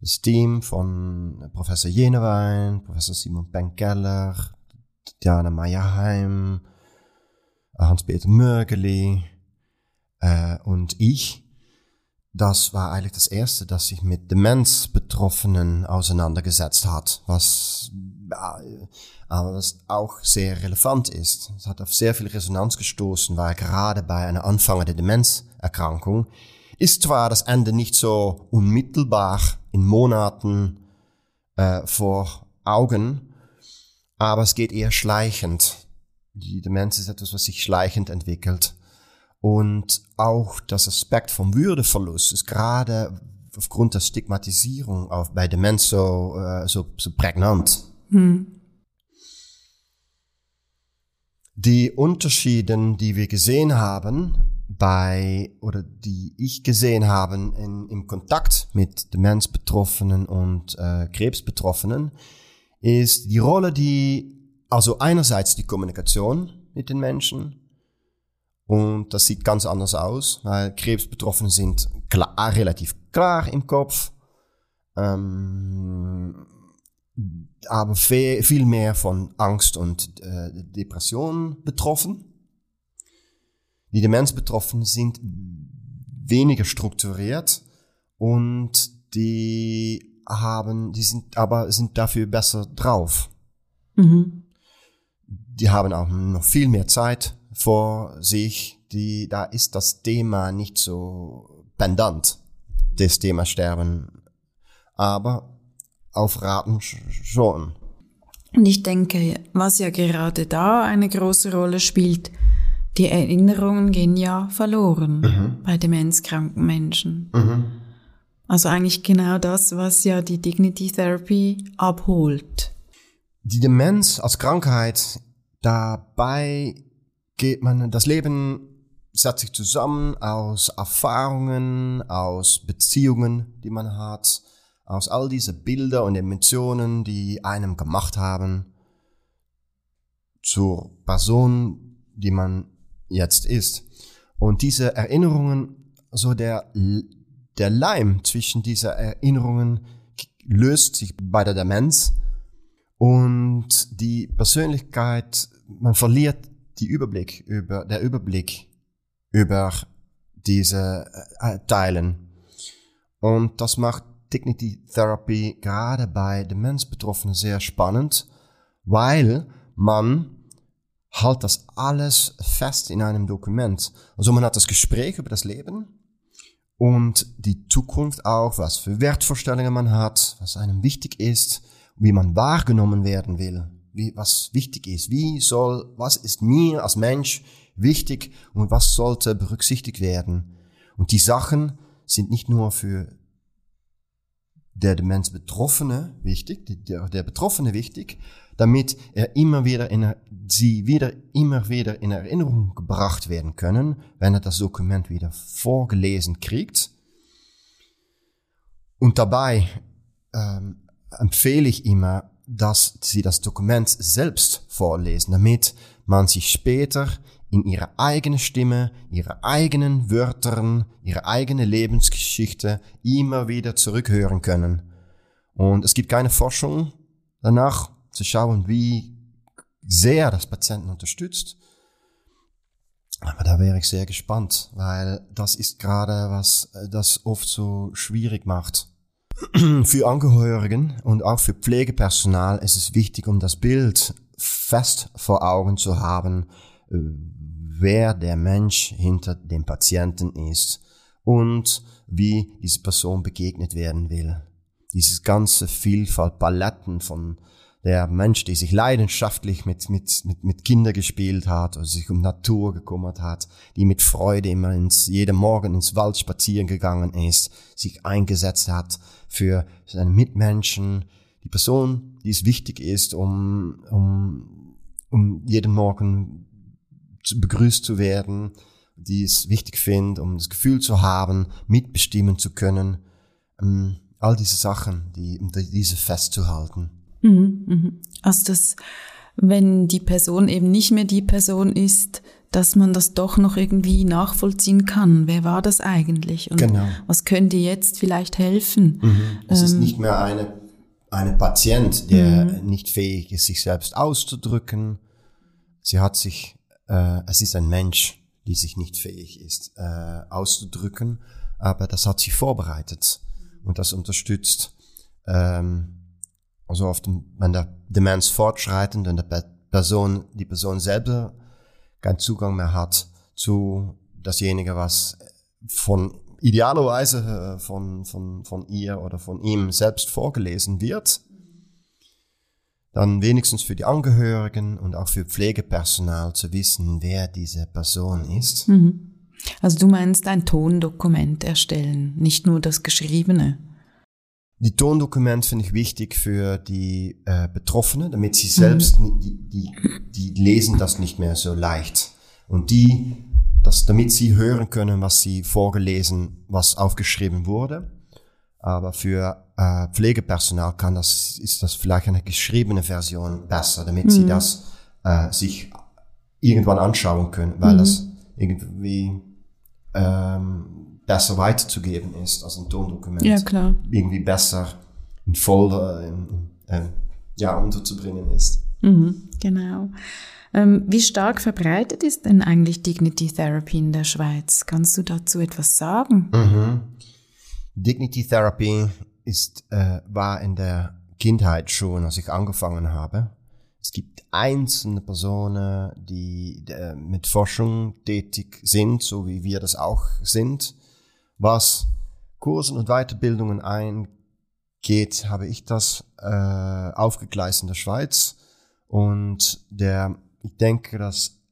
Speaker 2: Das Team von Professor Jenewein, Professor Simon Benkeller, Diana Meyerheim, Hans-Peter Mörgeli äh, und ich das war eigentlich das erste, das sich mit Demenz-Betroffenen auseinandergesetzt hat, was aber was auch sehr relevant ist. Es hat auf sehr viel Resonanz gestoßen, weil gerade bei einer anfangenden Demenzerkrankung ist zwar das Ende nicht so unmittelbar in Monaten äh, vor Augen, aber es geht eher schleichend. Die Demenz ist etwas, was sich schleichend entwickelt. Und auch das Aspekt vom Würdeverlust ist gerade aufgrund der Stigmatisierung auf, bei Demenz so, äh, so, so prägnant.
Speaker 1: Hm.
Speaker 2: Die Unterschiede, die wir gesehen haben bei, oder die ich gesehen habe in, im Kontakt mit Demenzbetroffenen und äh, Krebsbetroffenen, ist die Rolle, die, also einerseits die Kommunikation mit den Menschen, und das sieht ganz anders aus, weil Krebsbetroffene sind klar, relativ klar im Kopf, ähm, aber viel mehr von Angst und äh, Depression betroffen. Die Demenzbetroffenen sind weniger strukturiert und die haben, die sind aber sind dafür besser drauf.
Speaker 1: Mhm.
Speaker 2: Die haben auch noch viel mehr Zeit vor sich, die, da ist das Thema nicht so pendant, das Thema Sterben. Aber auf Raten schon.
Speaker 1: Und ich denke, was ja gerade da eine große Rolle spielt, die Erinnerungen gehen ja verloren
Speaker 2: Mhm.
Speaker 1: bei demenzkranken Menschen.
Speaker 2: Mhm.
Speaker 1: Also eigentlich genau das, was ja die Dignity Therapy abholt.
Speaker 2: Die Demenz als Krankheit, dabei geht man, das Leben setzt sich zusammen aus Erfahrungen, aus Beziehungen, die man hat, aus all diese Bilder und Emotionen, die einem gemacht haben, zur Person, die man jetzt ist. Und diese Erinnerungen, so der, der Leim zwischen dieser Erinnerungen löst sich bei der Demenz und die Persönlichkeit, man verliert die Überblick über, der Überblick über diese äh, Teilen. Und das macht Dignity Therapy gerade bei Demenzbetroffenen sehr spannend, weil man halt das alles fest in einem Dokument. Also man hat das Gespräch über das Leben und die Zukunft auch, was für Wertvorstellungen man hat, was einem wichtig ist, wie man wahrgenommen werden will wie, was wichtig ist. Wie soll, was ist mir als Mensch wichtig und was sollte berücksichtigt werden? Und die Sachen sind nicht nur für der Demenz Betroffene wichtig, der, der Betroffene wichtig, damit er immer wieder in, sie wieder, immer wieder in Erinnerung gebracht werden können, wenn er das Dokument wieder vorgelesen kriegt. Und dabei ähm, empfehle ich immer, dass sie das Dokument selbst vorlesen, damit man sich später in ihre eigene Stimme, ihre eigenen Wörtern, ihre eigene Lebensgeschichte immer wieder zurückhören können. Und es gibt keine Forschung danach zu schauen, wie sehr das Patienten unterstützt. Aber da wäre ich sehr gespannt, weil das ist gerade was, das oft so schwierig macht. Für Angehörigen und auch für Pflegepersonal ist es wichtig, um das Bild fest vor Augen zu haben, äh, wer der Mensch hinter dem Patienten ist und wie diese Person begegnet werden will. Dieses ganze Vielfalt, Paletten von der Mensch, der sich leidenschaftlich mit, mit, mit, mit Kindern gespielt hat oder sich um Natur gekümmert hat, die mit Freude immer ins, jeden Morgen ins Wald spazieren gegangen ist, sich eingesetzt hat für seine Mitmenschen, die Person, die es wichtig ist, um, um, um jeden Morgen zu, begrüßt zu werden, die es wichtig findet, um das Gefühl zu haben, mitbestimmen zu können. Ähm, all diese Sachen, die, um diese festzuhalten.
Speaker 1: Mhm, mhm. Also das, wenn die Person eben nicht mehr die Person ist, dass man das doch noch irgendwie nachvollziehen kann. Wer war das eigentlich? Und
Speaker 2: Genau.
Speaker 1: was könnte jetzt vielleicht helfen?
Speaker 2: Es ist
Speaker 1: Ähm.
Speaker 2: nicht mehr eine, eine Patient, der nicht fähig ist, sich selbst auszudrücken. Sie hat sich, äh, es ist ein Mensch, die sich nicht fähig ist, äh, auszudrücken, aber das hat sie vorbereitet und das unterstützt. Ähm, also dem, wenn der Demenz fortschreitend und der Pe- Person, die Person selber keinen Zugang mehr hat zu dasjenige, was von idealerweise äh, von, von, von ihr oder von ihm selbst vorgelesen wird, dann wenigstens für die Angehörigen und auch für Pflegepersonal zu wissen, wer diese Person ist.
Speaker 1: Also du meinst ein Tondokument erstellen, nicht nur das Geschriebene.
Speaker 2: Die Tondokument finde ich wichtig für die äh, Betroffenen, damit sie selbst, ni- die, die, die lesen das nicht mehr so leicht. Und die, das, damit sie hören können, was sie vorgelesen, was aufgeschrieben wurde. Aber für äh, Pflegepersonal kann das, ist das vielleicht eine geschriebene Version besser, damit sie das äh, sich irgendwann anschauen können, weil das irgendwie ähm, besser weiterzugeben ist als ein Tondokument
Speaker 1: Ja, klar.
Speaker 2: irgendwie besser in Folder in, äh, ja, unterzubringen ist.
Speaker 1: Mhm, genau. Ähm, wie stark verbreitet ist denn eigentlich Dignity Therapy in der Schweiz? Kannst du dazu etwas sagen?
Speaker 2: Dignity Therapy ist, äh, war in der Kindheit schon, als ich angefangen habe. Es gibt einzelne Personen, die äh, mit Forschung tätig sind, so wie wir das auch sind. Was Kursen und Weiterbildungen eingeht, habe ich das äh, aufgegleist in der Schweiz. Und der, ich denke, dass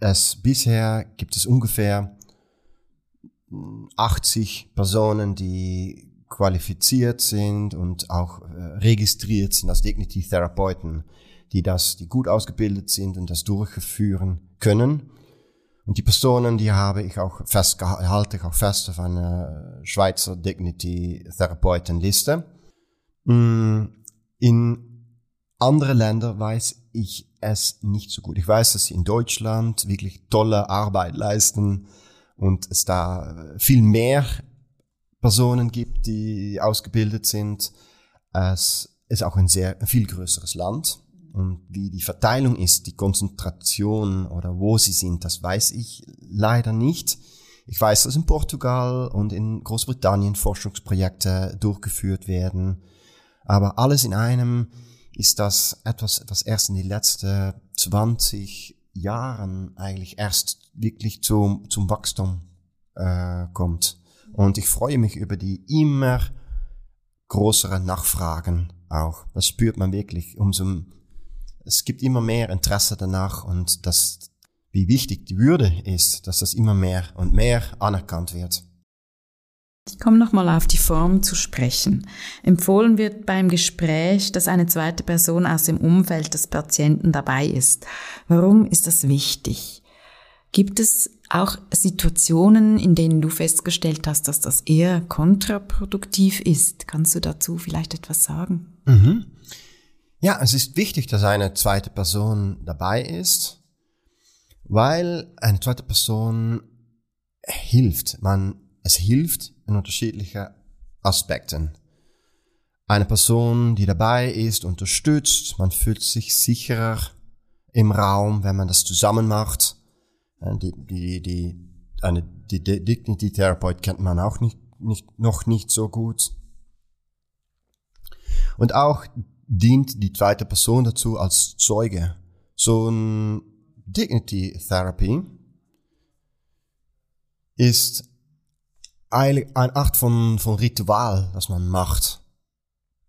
Speaker 2: es bisher gibt es ungefähr 80 Personen, die qualifiziert sind und auch äh, registriert sind als Dignity Therapeuten, die das, die gut ausgebildet sind und das durchführen können. Und die Personen, die habe ich auch fest, halte ich auch fest auf einer Schweizer Dignity Therapeutenliste. Mm, In andere Länder weiß ich es nicht so gut. Ich weiß, dass sie in Deutschland wirklich tolle Arbeit leisten und es da viel mehr Personen gibt, die ausgebildet sind. Es ist auch ein sehr ein viel größeres Land. Und wie die Verteilung ist, die Konzentration oder wo sie sind, das weiß ich leider nicht. Ich weiß, dass in Portugal und in Großbritannien Forschungsprojekte durchgeführt werden. Aber alles in einem ist das etwas, was erst in die letzten 20 Jahren eigentlich erst wirklich zum, zum Wachstum äh, kommt. Und ich freue mich über die immer größeren Nachfragen auch. Das spürt man wirklich. Umso, es gibt immer mehr Interesse danach und das, wie wichtig die Würde ist, dass das immer mehr und mehr anerkannt wird.
Speaker 1: Ich komme nochmal auf die Form zu sprechen. Empfohlen wird beim Gespräch, dass eine zweite Person aus dem Umfeld des Patienten dabei ist. Warum ist das wichtig? Gibt es auch Situationen, in denen du festgestellt hast, dass das eher kontraproduktiv ist? Kannst du dazu vielleicht etwas sagen?
Speaker 2: Ja, es ist wichtig, dass eine zweite Person dabei ist, weil eine zweite Person hilft. Man, es hilft in unterschiedlichen Aspekten. Eine Person, die dabei ist, unterstützt, man fühlt sich sicherer im Raum, wenn man das zusammen macht. Äh, Die, die, die, eine, die Dignity Therapeut kennt man auch nicht, nicht, noch nicht so gut. Und auch dient die zweite Person dazu als Zeuge. So ein Dignity Therapy ist eine Art von, von Ritual, das man macht.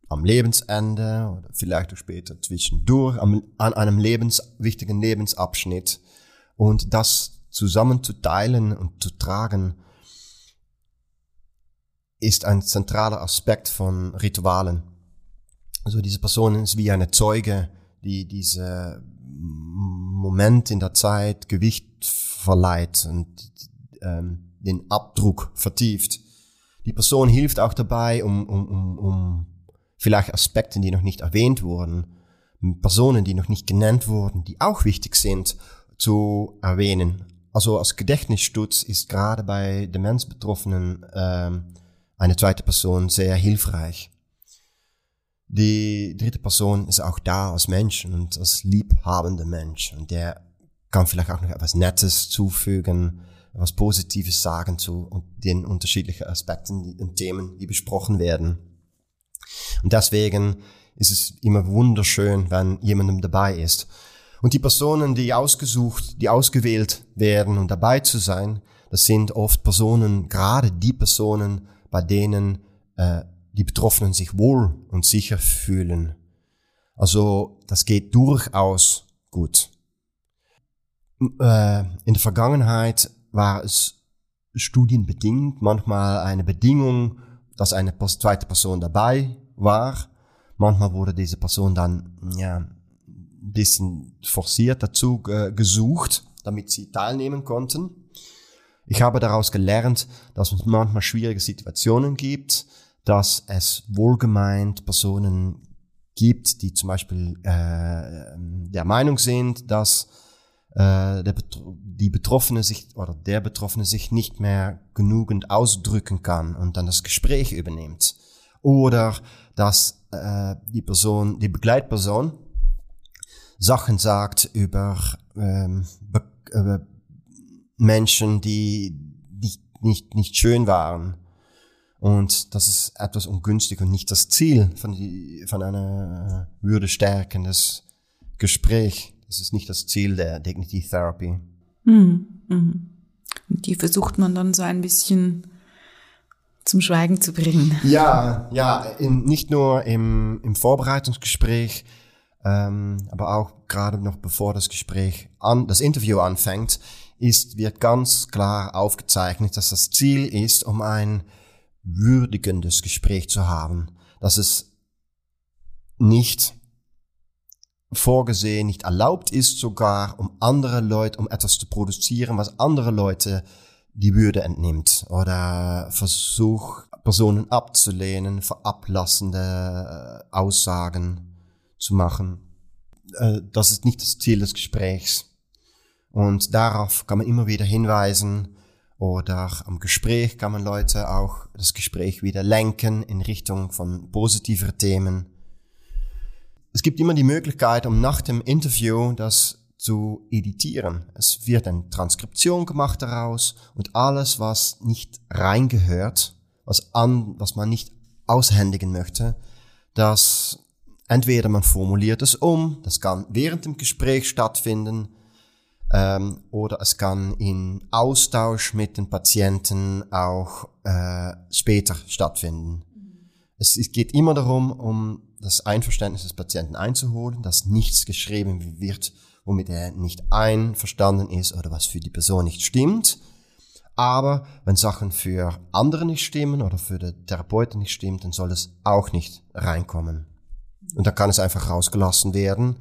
Speaker 2: Am Lebensende oder vielleicht auch später zwischendurch, am, an einem lebens, wichtigen Lebensabschnitt. Und das zusammen zu teilen und zu tragen, ist ein zentraler Aspekt von Ritualen. Also diese Person ist wie eine Zeuge, die diese Moment in der Zeit Gewicht verleiht und ähm, den Abdruck vertieft. Die Person hilft auch dabei, um, um, um, um vielleicht Aspekte, die noch nicht erwähnt wurden, Personen, die noch nicht genannt wurden, die auch wichtig sind, zu erwähnen. Also als Gedächtnisstutz ist gerade bei Demenzbetroffenen ähm, eine zweite Person sehr hilfreich. Die dritte Person ist auch da als Mensch und als liebhabender Mensch und der kann vielleicht auch noch etwas Nettes zufügen, etwas Positives sagen zu den unterschiedlichen Aspekten und Themen, die besprochen werden. Und deswegen ist es immer wunderschön, wenn jemandem dabei ist. Und die Personen, die ausgesucht, die ausgewählt werden, um dabei zu sein, das sind oft Personen, gerade die Personen, bei denen äh, die Betroffenen sich wohl und sicher fühlen. Also das geht durchaus gut. Äh, in der Vergangenheit war es studienbedingt manchmal eine Bedingung, dass eine zweite Person dabei war. Manchmal wurde diese Person dann ja ein bisschen forciert dazu äh, gesucht, damit sie teilnehmen konnten. Ich habe daraus gelernt, dass es manchmal schwierige Situationen gibt, dass es wohlgemeint Personen gibt, die zum Beispiel äh, der Meinung sind, dass äh, der, die Betroffene sich oder der Betroffene sich nicht mehr genügend ausdrücken kann und dann das Gespräch übernimmt. Oder dass äh, die Person, die Begleitperson Sachen sagt über ähm, äh, Menschen, die nicht, nicht, nicht schön waren und das ist etwas ungünstig und nicht das Ziel von, die, von einer äh, würdestärkendes Gespräch. Das ist nicht das Ziel der Dignity Therapy.
Speaker 1: Mhm. Mhm. Die versucht man dann so ein bisschen zum Schweigen zu bringen.
Speaker 2: Ja, ja, in, nicht nur im, im Vorbereitungsgespräch, ähm, aber auch gerade noch bevor das Gespräch an, das Interview anfängt, ist, wird ganz klar aufgezeichnet, dass das Ziel ist, um ein würdigendes Gespräch zu haben, dass es nicht vorgesehen, nicht erlaubt ist sogar, um andere Leute, um etwas zu produzieren, was andere Leute die Würde entnimmt oder versucht, Personen abzulehnen, verablassende äh, Aussagen zu machen. Äh, das ist nicht das Ziel des Gesprächs. Und darauf kann man immer wieder hinweisen, oder am Gespräch kann man Leute auch das Gespräch wieder lenken in Richtung von positiver Themen. Es gibt immer die Möglichkeit, um nach dem Interview das zu editieren. Es wird eine Transkription gemacht daraus und alles, was nicht reingehört, was, an, was man nicht aushändigen möchte, das entweder man formuliert es um, das kann während dem Gespräch stattfinden, ähm, oder es kann in Austausch mit den Patienten auch äh, später stattfinden. Es geht immer darum, um das Einverständnis des Patienten einzuholen, dass nichts geschrieben wird, womit er nicht einverstanden ist oder was für die Person nicht stimmt. Aber wenn Sachen für andere nicht stimmen oder für den Therapeuten nicht stimmt, dann soll es auch nicht reinkommen. Und dann kann es einfach rausgelassen werden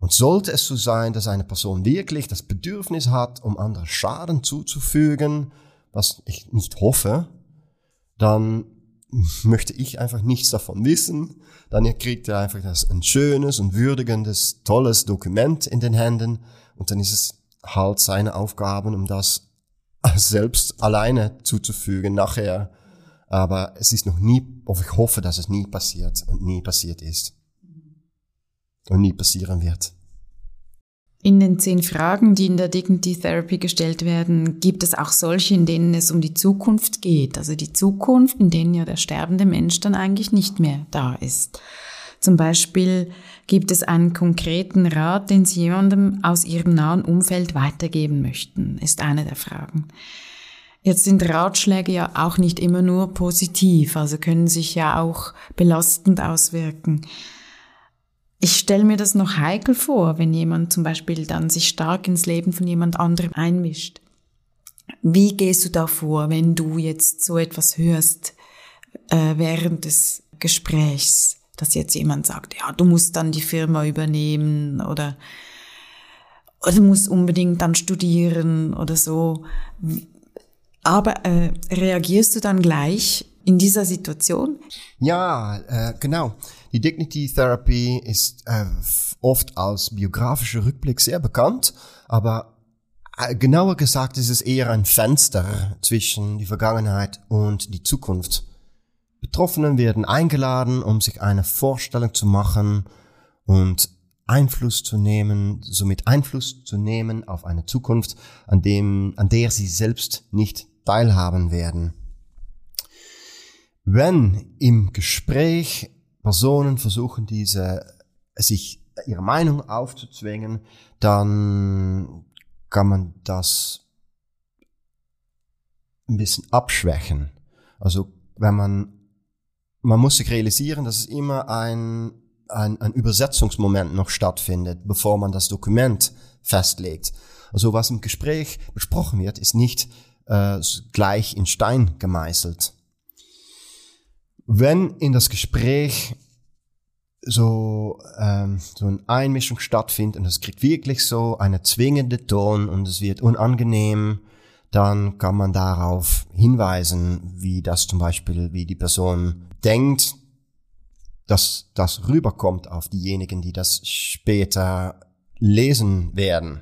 Speaker 2: und sollte es so sein, dass eine Person wirklich das Bedürfnis hat, um anderen Schaden zuzufügen, was ich nicht hoffe, dann möchte ich einfach nichts davon wissen. Dann kriegt er einfach das ein schönes und würdigendes, tolles Dokument in den Händen und dann ist es halt seine Aufgaben, um das selbst alleine zuzufügen nachher. Aber es ist noch nie, ich hoffe, dass es nie passiert und nie passiert ist und nie passieren wird.
Speaker 1: In den zehn Fragen, die in der Dignity Therapy gestellt werden, gibt es auch solche, in denen es um die Zukunft geht. Also die Zukunft, in denen ja der sterbende Mensch dann eigentlich nicht mehr da ist. Zum Beispiel gibt es einen konkreten Rat, den Sie jemandem aus Ihrem nahen Umfeld weitergeben möchten, ist eine der Fragen. Jetzt sind Ratschläge ja auch nicht immer nur positiv, also können sich ja auch belastend auswirken. Ich stelle mir das noch heikel vor, wenn jemand zum Beispiel dann sich stark ins Leben von jemand anderem einmischt. Wie gehst du da vor, wenn du jetzt so etwas hörst äh, während des Gesprächs, dass jetzt jemand sagt, ja, du musst dann die Firma übernehmen oder, oder du musst unbedingt dann studieren oder so. Aber äh, reagierst du dann gleich in dieser Situation?
Speaker 2: Ja, äh, genau. Die Dignity Therapy ist äh, oft als biografischer Rückblick sehr bekannt, aber äh, genauer gesagt ist es eher ein Fenster zwischen die Vergangenheit und die Zukunft. Betroffenen werden eingeladen, um sich eine Vorstellung zu machen und Einfluss zu nehmen, somit Einfluss zu nehmen auf eine Zukunft, an dem, an der sie selbst nicht teilhaben werden. Wenn im Gespräch Personen versuchen, diese, sich ihre Meinung aufzuzwängen, dann kann man das ein bisschen abschwächen. Also wenn man, man muss sich realisieren, dass es immer ein, ein, ein Übersetzungsmoment noch stattfindet, bevor man das Dokument festlegt. Also was im Gespräch besprochen wird, ist nicht äh, gleich in Stein gemeißelt. Wenn in das Gespräch so, ähm, so eine Einmischung stattfindet und es kriegt wirklich so eine zwingende Ton und es wird unangenehm, dann kann man darauf hinweisen, wie das zum Beispiel, wie die Person denkt, dass das rüberkommt auf diejenigen, die das später lesen werden.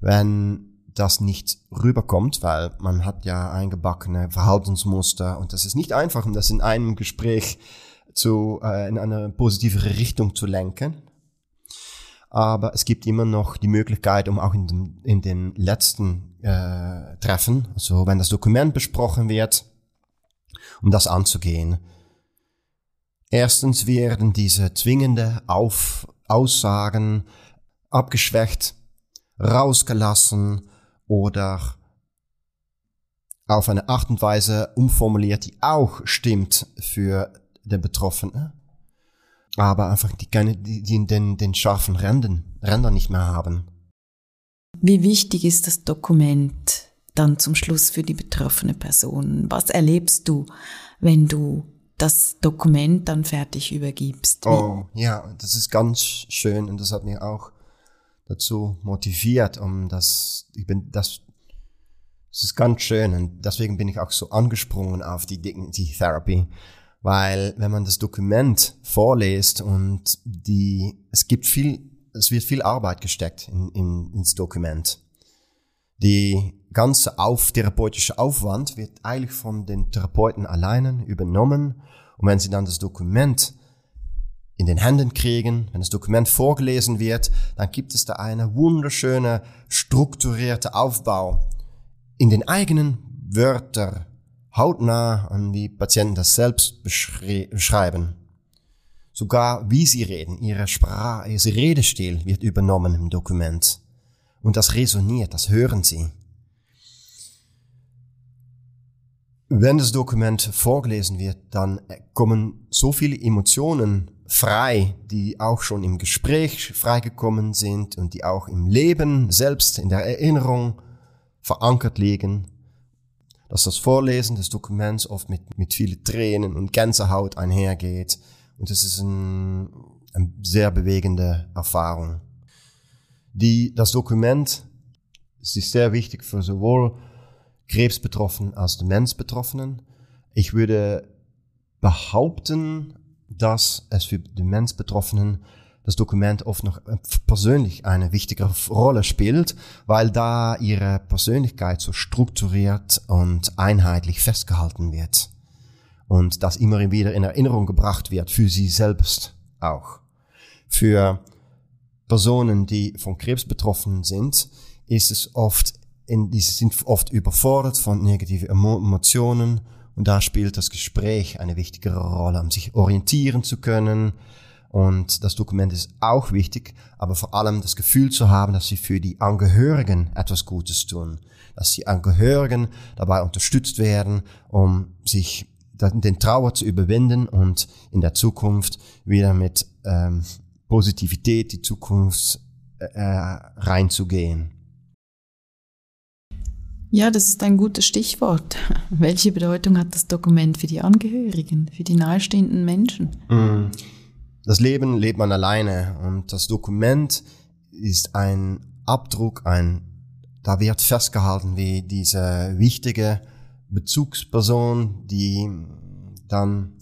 Speaker 2: Wenn das nicht rüberkommt, weil man hat ja eingebackene Verhaltensmuster und das ist nicht einfach, um das in einem Gespräch zu, äh, in eine positivere Richtung zu lenken. Aber es gibt immer noch die Möglichkeit, um auch in, dem, in den letzten äh, Treffen, also wenn das Dokument besprochen wird, um das anzugehen. Erstens werden diese zwingende Auf Aussagen abgeschwächt, rausgelassen oder auf eine Art und Weise umformuliert, die auch stimmt für den Betroffenen, aber einfach die, keine, die, die den, den scharfen Rändern, Ränder nicht mehr haben.
Speaker 1: Wie wichtig ist das Dokument dann zum Schluss für die betroffene Person? Was erlebst du, wenn du das Dokument dann fertig übergibst?
Speaker 2: Oh, ja, das ist ganz schön und das hat mich auch dazu motiviert, um das, ich bin, das, das ist ganz schön und deswegen bin ich auch so angesprungen auf die Dignity Therapy, weil wenn man das Dokument vorliest und die, es gibt viel, es wird viel Arbeit gesteckt in, in, ins Dokument. Die ganze auf, therapeutische Aufwand wird eigentlich von den Therapeuten alleine übernommen. Und wenn sie dann das Dokument in den Händen kriegen, wenn das Dokument vorgelesen wird, dann gibt es da eine wunderschöne, strukturierte Aufbau in den eigenen Wörtern hautnah an die Patienten das selbst beschreiben. Sogar wie sie reden, ihre Sprache, ihr Redestil wird übernommen im Dokument. Und das resoniert, das hören sie. Wenn das Dokument vorgelesen wird, dann kommen so viele Emotionen frei, die auch schon im Gespräch freigekommen sind und die auch im Leben selbst in der Erinnerung verankert liegen dass das Vorlesen des Dokuments oft mit, mit vielen Tränen und Gänsehaut einhergeht. Und es ist ein, eine sehr bewegende Erfahrung. Die, das Dokument es ist sehr wichtig für sowohl Krebsbetroffenen als Demenzbetroffenen. Ich würde behaupten, dass es für Demenzbetroffenen das Dokument oft noch äh, persönlich eine wichtige Rolle spielt, weil da ihre Persönlichkeit so strukturiert und einheitlich festgehalten wird. Und das immer wieder in Erinnerung gebracht wird, für sie selbst auch. Für Personen, die von Krebs betroffen sind, ist es oft, in, die sind oft überfordert von negativen Emotionen und da spielt das Gespräch eine wichtigere Rolle, um sich orientieren zu können, und das Dokument ist auch wichtig, aber vor allem das Gefühl zu haben, dass sie für die Angehörigen etwas Gutes tun. Dass die Angehörigen dabei unterstützt werden, um sich den Trauer zu überwinden und in der Zukunft wieder mit ähm, Positivität die Zukunft äh, reinzugehen.
Speaker 1: Ja, das ist ein gutes Stichwort. Welche Bedeutung hat das Dokument für die Angehörigen, für die nahestehenden Menschen?
Speaker 2: Mm. Das Leben lebt man alleine und das Dokument ist ein Abdruck, ein da wird festgehalten, wie diese wichtige Bezugsperson, die dann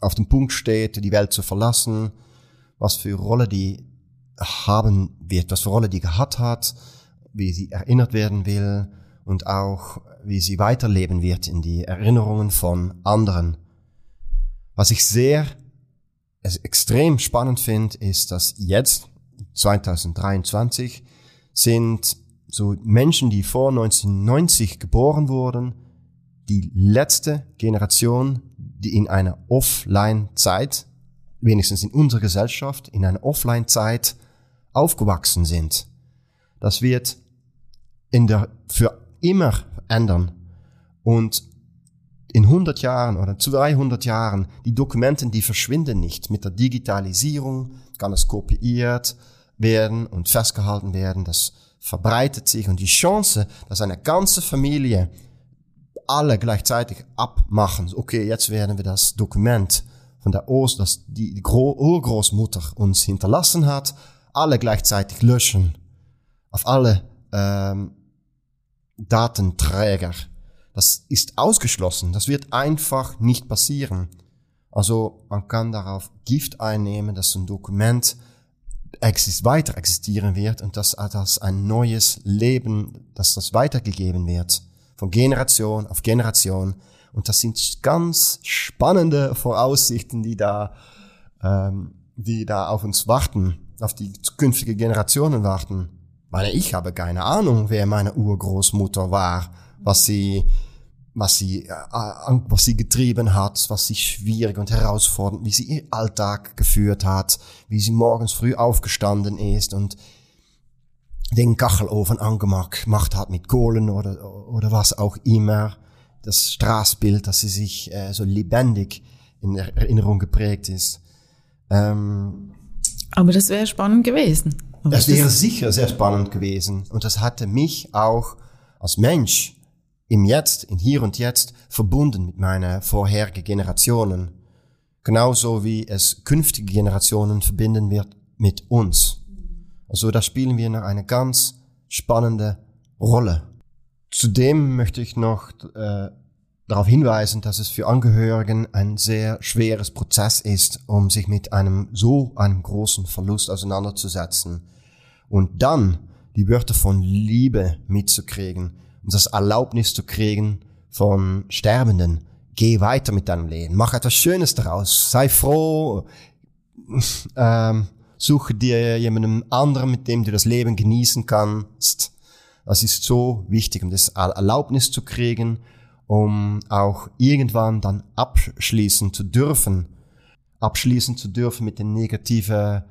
Speaker 2: auf dem Punkt steht, die Welt zu verlassen, was für Rolle die haben wird, was für Rolle die gehabt hat, wie sie erinnert werden will und auch wie sie weiterleben wird in die Erinnerungen von anderen. Was ich sehr extrem spannend finde, ist, dass jetzt, 2023, sind so Menschen, die vor 1990 geboren wurden, die letzte Generation, die in einer Offline-Zeit, wenigstens in unserer Gesellschaft, in einer Offline-Zeit aufgewachsen sind. Das wird in der, für immer ändern. Und in 100 Jahren oder 200 Jahren, die Dokumenten, die verschwinden nicht. Mit der Digitalisierung kann es kopiert werden und festgehalten werden. Das verbreitet sich und die Chance, dass eine ganze Familie alle gleichzeitig abmachen. Okay, jetzt werden wir das Dokument von der Ost, das die Urgroßmutter uns hinterlassen hat, alle gleichzeitig löschen. Auf alle ähm, Datenträger. Das ist ausgeschlossen. Das wird einfach nicht passieren. Also man kann darauf Gift einnehmen, dass ein Dokument exist weiter existieren wird und dass das ein neues Leben, dass das weitergegeben wird von Generation auf Generation. Und das sind ganz spannende Voraussichten, die da, ähm, die da auf uns warten, auf die zukünftige Generationen warten. Weil ich habe keine Ahnung, wer meine Urgroßmutter war, was sie, was sie, äh, was sie getrieben hat, was sie schwierig und herausfordernd, wie sie ihr Alltag geführt hat, wie sie morgens früh aufgestanden ist und den Kachelofen angemacht hat mit Kohlen oder, oder was auch immer. Das Straßbild, dass sie sich äh, so lebendig in Erinnerung geprägt ist. Ähm,
Speaker 1: Aber das wäre spannend gewesen.
Speaker 2: Das wäre sicher sehr spannend gewesen. Und das hatte mich auch als Mensch im Jetzt, in Hier und Jetzt verbunden mit meinen vorherigen Generationen. Genauso wie es künftige Generationen verbinden wird mit uns. Also da spielen wir noch eine ganz spannende Rolle. Zudem möchte ich noch äh, darauf hinweisen, dass es für Angehörigen ein sehr schweres Prozess ist, um sich mit einem so einem großen Verlust auseinanderzusetzen. Und dann die Wörter von Liebe mitzukriegen und das Erlaubnis zu kriegen von Sterbenden. Geh weiter mit deinem Leben, mach etwas Schönes daraus, sei froh, ähm, suche dir jemanden anderen, mit dem du das Leben genießen kannst. Das ist so wichtig, um das Erlaubnis zu kriegen, um auch irgendwann dann abschließen zu dürfen, abschließen zu dürfen mit den negativen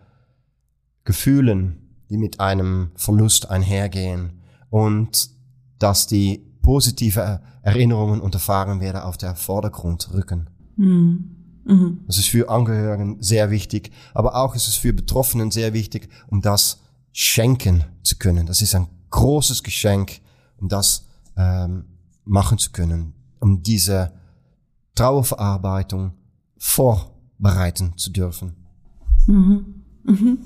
Speaker 2: Gefühlen, die mit einem Verlust einhergehen und dass die positive Erinnerungen und Erfahrungen wieder auf der Vordergrund rücken. Mhm. Mhm. Das ist für Angehörigen sehr wichtig, aber auch ist es für Betroffenen sehr wichtig, um das schenken zu können. Das ist ein großes Geschenk, um das ähm, machen zu können, um diese Trauerverarbeitung vorbereiten zu dürfen. Mhm. Mhm.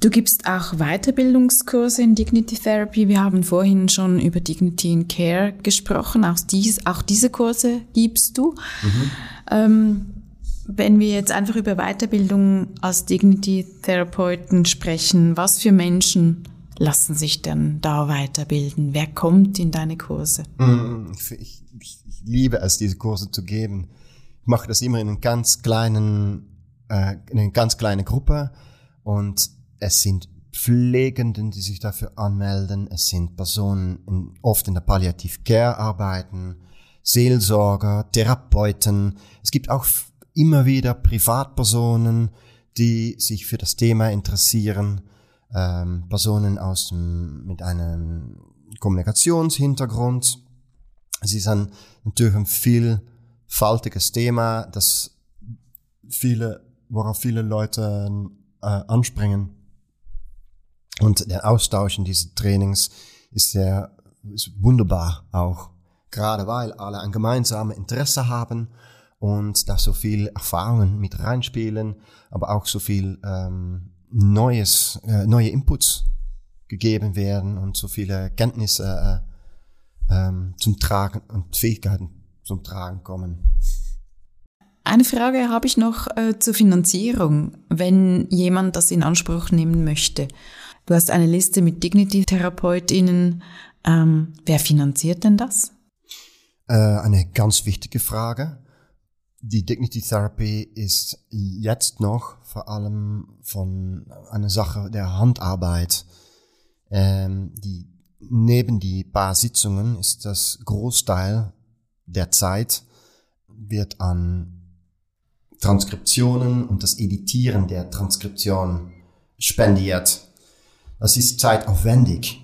Speaker 1: Du gibst auch Weiterbildungskurse in Dignity Therapy. Wir haben vorhin schon über Dignity in Care gesprochen. Auch, dies, auch diese Kurse gibst du. Mhm. Ähm, wenn wir jetzt einfach über Weiterbildung als Dignity-Therapeuten sprechen, was für Menschen lassen sich denn da weiterbilden? Wer kommt in deine Kurse?
Speaker 2: Mhm. Ich, ich, ich liebe es, diese Kurse zu geben. Ich mache das immer in einer ganz kleinen, äh, in einer ganz kleinen Gruppe und es sind Pflegenden, die sich dafür anmelden, es sind Personen in, oft in der Palliativ Care arbeiten, Seelsorger, Therapeuten. Es gibt auch immer wieder Privatpersonen, die sich für das Thema interessieren, ähm, Personen aus dem, mit einem Kommunikationshintergrund. Es ist ein, natürlich ein vielfältiges Thema, das viele, worauf viele Leute äh, anspringen. Und der Austausch in diesen Trainings ist sehr ist wunderbar auch. Gerade weil alle ein gemeinsames Interesse haben und da so viel Erfahrungen mit reinspielen, aber auch so viel ähm, Neues, äh, neue Inputs gegeben werden und so viele Kenntnisse äh, ähm, zum Tragen und Fähigkeiten zum Tragen kommen.
Speaker 1: Eine Frage habe ich noch äh, zur Finanzierung, wenn jemand das in Anspruch nehmen möchte. Du hast eine Liste mit Dignity-TherapeutInnen. Ähm, wer finanziert denn das?
Speaker 2: Äh, eine ganz wichtige Frage. Die Dignity Therapy ist jetzt noch vor allem von einer Sache der Handarbeit. Ähm, die, neben die paar Sitzungen ist das Großteil der Zeit wird an Transkriptionen und das Editieren der Transkription spendiert. Das ist zeitaufwendig.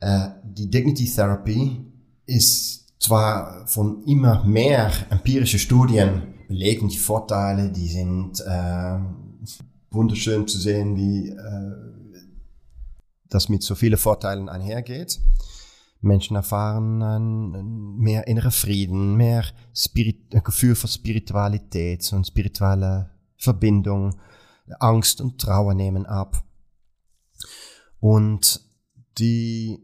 Speaker 2: Äh, die Dignity Therapy ist zwar von immer mehr empirische Studien belegt und die Vorteile, die sind äh, wunderschön zu sehen, wie äh, das mit so vielen Vorteilen einhergeht. Menschen erfahren ein, mehr innere Frieden, mehr Spirit, Gefühl für Spiritualität und spirituelle Verbindung, Angst und Trauer nehmen ab. Und die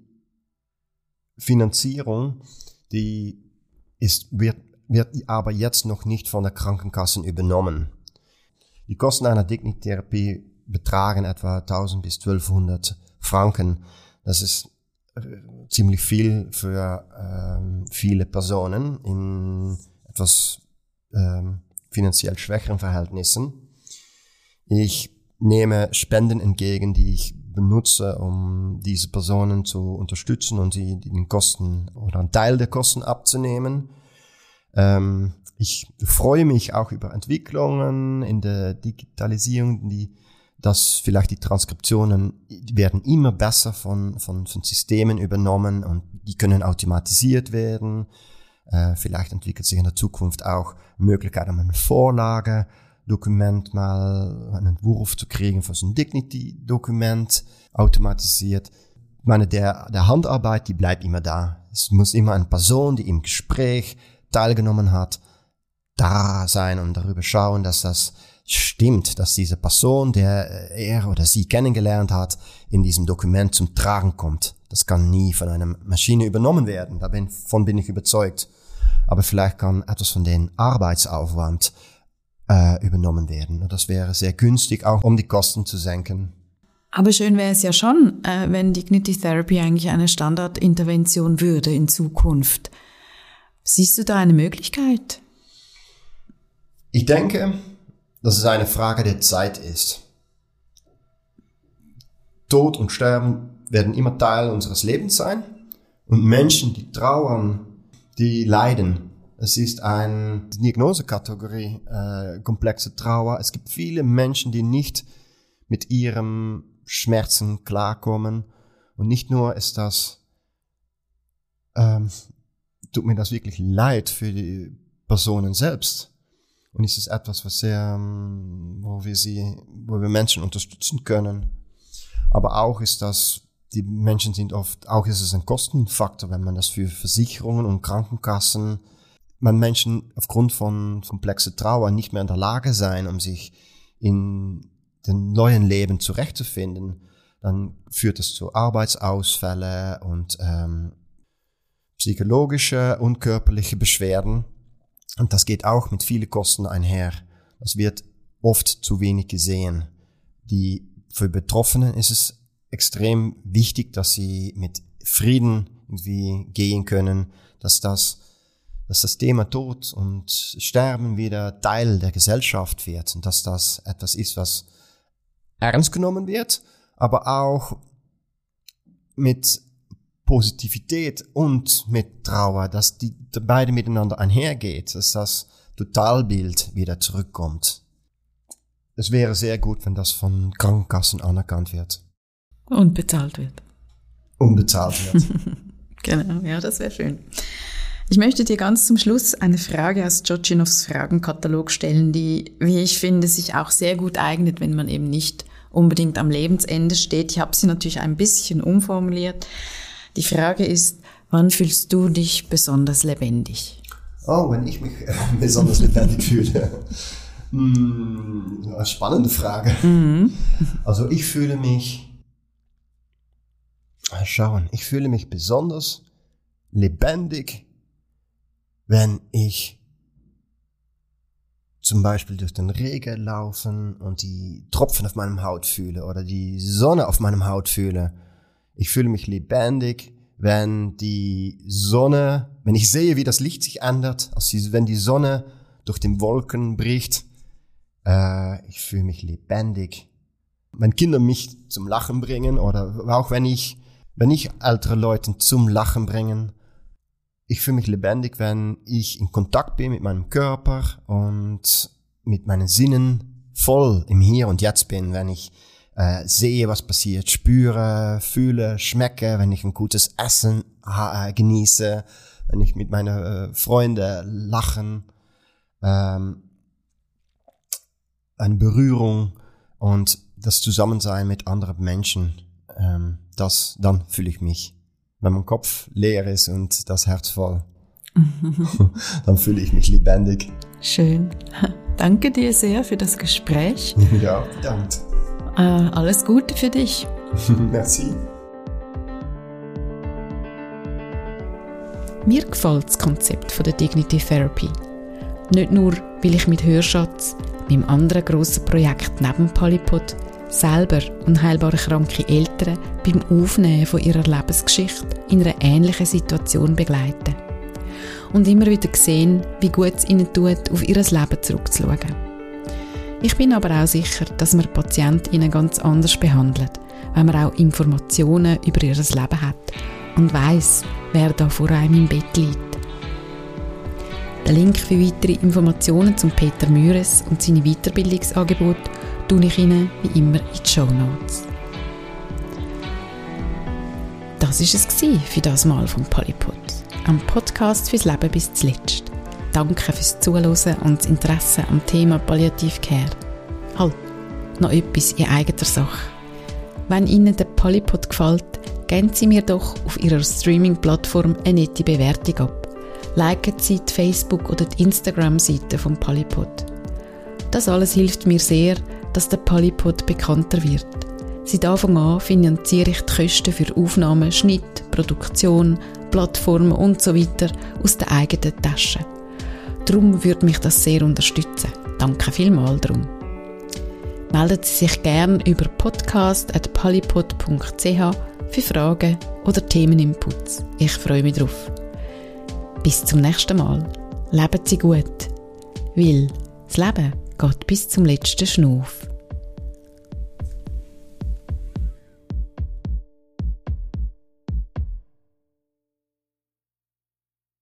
Speaker 2: Finanzierung, die ist, wird, wird aber jetzt noch nicht von der Krankenkasse übernommen. Die Kosten einer Dignitherapie betragen etwa 1000 bis 1200 Franken. Das ist ziemlich viel für ähm, viele Personen in etwas ähm, finanziell schwächeren Verhältnissen. Ich nehme Spenden entgegen, die ich benutze, um diese Personen zu unterstützen und sie den Kosten oder einen Teil der Kosten abzunehmen. Ähm, ich freue mich auch über Entwicklungen in der Digitalisierung, die dass vielleicht die Transkriptionen die werden immer besser von, von, von Systemen übernommen und die können automatisiert werden. Äh, vielleicht entwickelt sich in der Zukunft auch Möglichkeit, um eine Vorlage Dokument mal einen Entwurf zu kriegen für so ein Dignity-Dokument automatisiert. Ich meine, der, der Handarbeit, die bleibt immer da. Es muss immer eine Person, die im Gespräch teilgenommen hat, da sein und darüber schauen, dass das stimmt, dass diese Person, der er oder sie kennengelernt hat, in diesem Dokument zum Tragen kommt. Das kann nie von einer Maschine übernommen werden. Davon bin ich überzeugt. Aber vielleicht kann etwas von den Arbeitsaufwand äh, übernommen werden. das wäre sehr günstig, auch um die Kosten zu senken.
Speaker 1: Aber schön wäre es ja schon, äh, wenn Dignity Therapy eigentlich eine Standardintervention würde in Zukunft. Siehst du da eine Möglichkeit?
Speaker 2: Ich denke, dass es eine Frage der Zeit ist. Tod und Sterben werden immer Teil unseres Lebens sein und Menschen, die trauern, die leiden. Es ist eine Diagnosekategorie, äh, komplexe Trauer. Es gibt viele Menschen, die nicht mit ihrem Schmerzen klarkommen. Und nicht nur ist das, ähm, tut mir das wirklich leid für die Personen selbst, und ist es etwas, was sehr, ähm, wo wir sie, wo wir Menschen unterstützen können. Aber auch ist das, die Menschen sind oft, auch ist es ein Kostenfaktor, wenn man das für Versicherungen und Krankenkassen, man Menschen aufgrund von komplexer Trauer nicht mehr in der Lage sein, um sich in dem neuen Leben zurechtzufinden, dann führt es zu Arbeitsausfälle und ähm, psychologische und körperliche Beschwerden. Und das geht auch mit vielen Kosten einher. Das wird oft zu wenig gesehen. Die, für Betroffenen ist es extrem wichtig, dass sie mit Frieden irgendwie gehen können, dass das, dass das Thema Tod und Sterben wieder Teil der Gesellschaft wird und dass das etwas ist, was ernst genommen wird, aber auch mit Positivität und mit Trauer, dass die beide miteinander einhergeht, dass das Totalbild wieder zurückkommt. Es wäre sehr gut, wenn das von Krankenkassen anerkannt wird.
Speaker 1: Und bezahlt wird.
Speaker 2: Und bezahlt wird.
Speaker 1: genau, ja, das wäre schön. Ich möchte dir ganz zum Schluss eine Frage aus Jochinovs Fragenkatalog stellen, die, wie ich finde, sich auch sehr gut eignet, wenn man eben nicht unbedingt am Lebensende steht. Ich habe sie natürlich ein bisschen umformuliert. Die Frage ist, wann fühlst du dich besonders lebendig?
Speaker 2: Oh, wenn ich mich besonders lebendig fühle. Hm, spannende Frage. Mhm. Also ich fühle mich schauen. Ich fühle mich besonders lebendig, wenn ich zum Beispiel durch den Regen laufen und die Tropfen auf meinem Haut fühle oder die Sonne auf meinem Haut fühle. Ich fühle mich lebendig, wenn die Sonne, wenn ich sehe, wie das Licht sich ändert, wenn die Sonne durch den Wolken bricht. Äh, ich fühle mich lebendig. Wenn Kinder mich zum Lachen bringen oder auch wenn ich, wenn ich ältere Leute zum Lachen bringen, ich fühle mich lebendig, wenn ich in Kontakt bin mit meinem Körper und mit meinen Sinnen voll im Hier und Jetzt bin, wenn ich äh, sehe, was passiert, spüre, fühle, schmecke, wenn ich ein gutes Essen äh, genieße, wenn ich mit meinen äh, Freunden lachen, ähm, eine Berührung und das Zusammensein mit anderen Menschen, ähm, das, dann fühle ich mich wenn mein Kopf leer ist und das Herz voll, dann fühle ich mich lebendig.
Speaker 1: Schön. Danke dir sehr für das Gespräch.
Speaker 2: Ja, danke.
Speaker 1: Äh, alles Gute für dich.
Speaker 2: Merci.
Speaker 1: Mir gefällt das Konzept von der Dignity Therapy. Nicht nur, weil ich mit Hörschatz, meinem anderen grossen Projekt neben Polypod, selber unheilbare kranke Eltern beim Aufnehmen von ihrer Lebensgeschichte in einer ähnlichen Situation begleiten. Und immer wieder sehen, wie gut es ihnen tut, auf ihr Leben zurückzuschauen. Ich bin aber auch sicher, dass man PatientInnen ganz anders behandelt, wenn man auch Informationen über ihr Leben hat und weiß, wer da vor einem im Bett liegt. Den Link für weitere Informationen zum Peter Müres und seine Weiterbildungsangebote tue ich Ihnen wie immer in die Show Notes. Das war es für das Mal vom Polypod, am Podcast fürs Leben bis zuletzt. Danke fürs Zuhören und das Interesse am Thema Palliative Care. Halt, noch etwas in eigener Sache. Wenn Ihnen der Polypod gefällt, geben Sie mir doch auf Ihrer Streaming-Plattform eine nette Bewertung ab. Liken Sie die Facebook- oder die Instagram-Seite vom Polypod. Das alles hilft mir sehr, dass der Polypod bekannter wird. Seit Anfang an finanziere ich die Kosten für Aufnahmen, Schnitt, Produktion, Plattformen und so aus der eigenen Tasche. Darum würde mich das sehr unterstützen. Danke vielmals darum. Melden Sie sich gern über podcast.polypod.ch für Fragen oder Themeninputs. Ich freue mich drauf. Bis zum nächsten Mal. Leben Sie gut. Weil das Leben geht bis zum letzten Schnuff.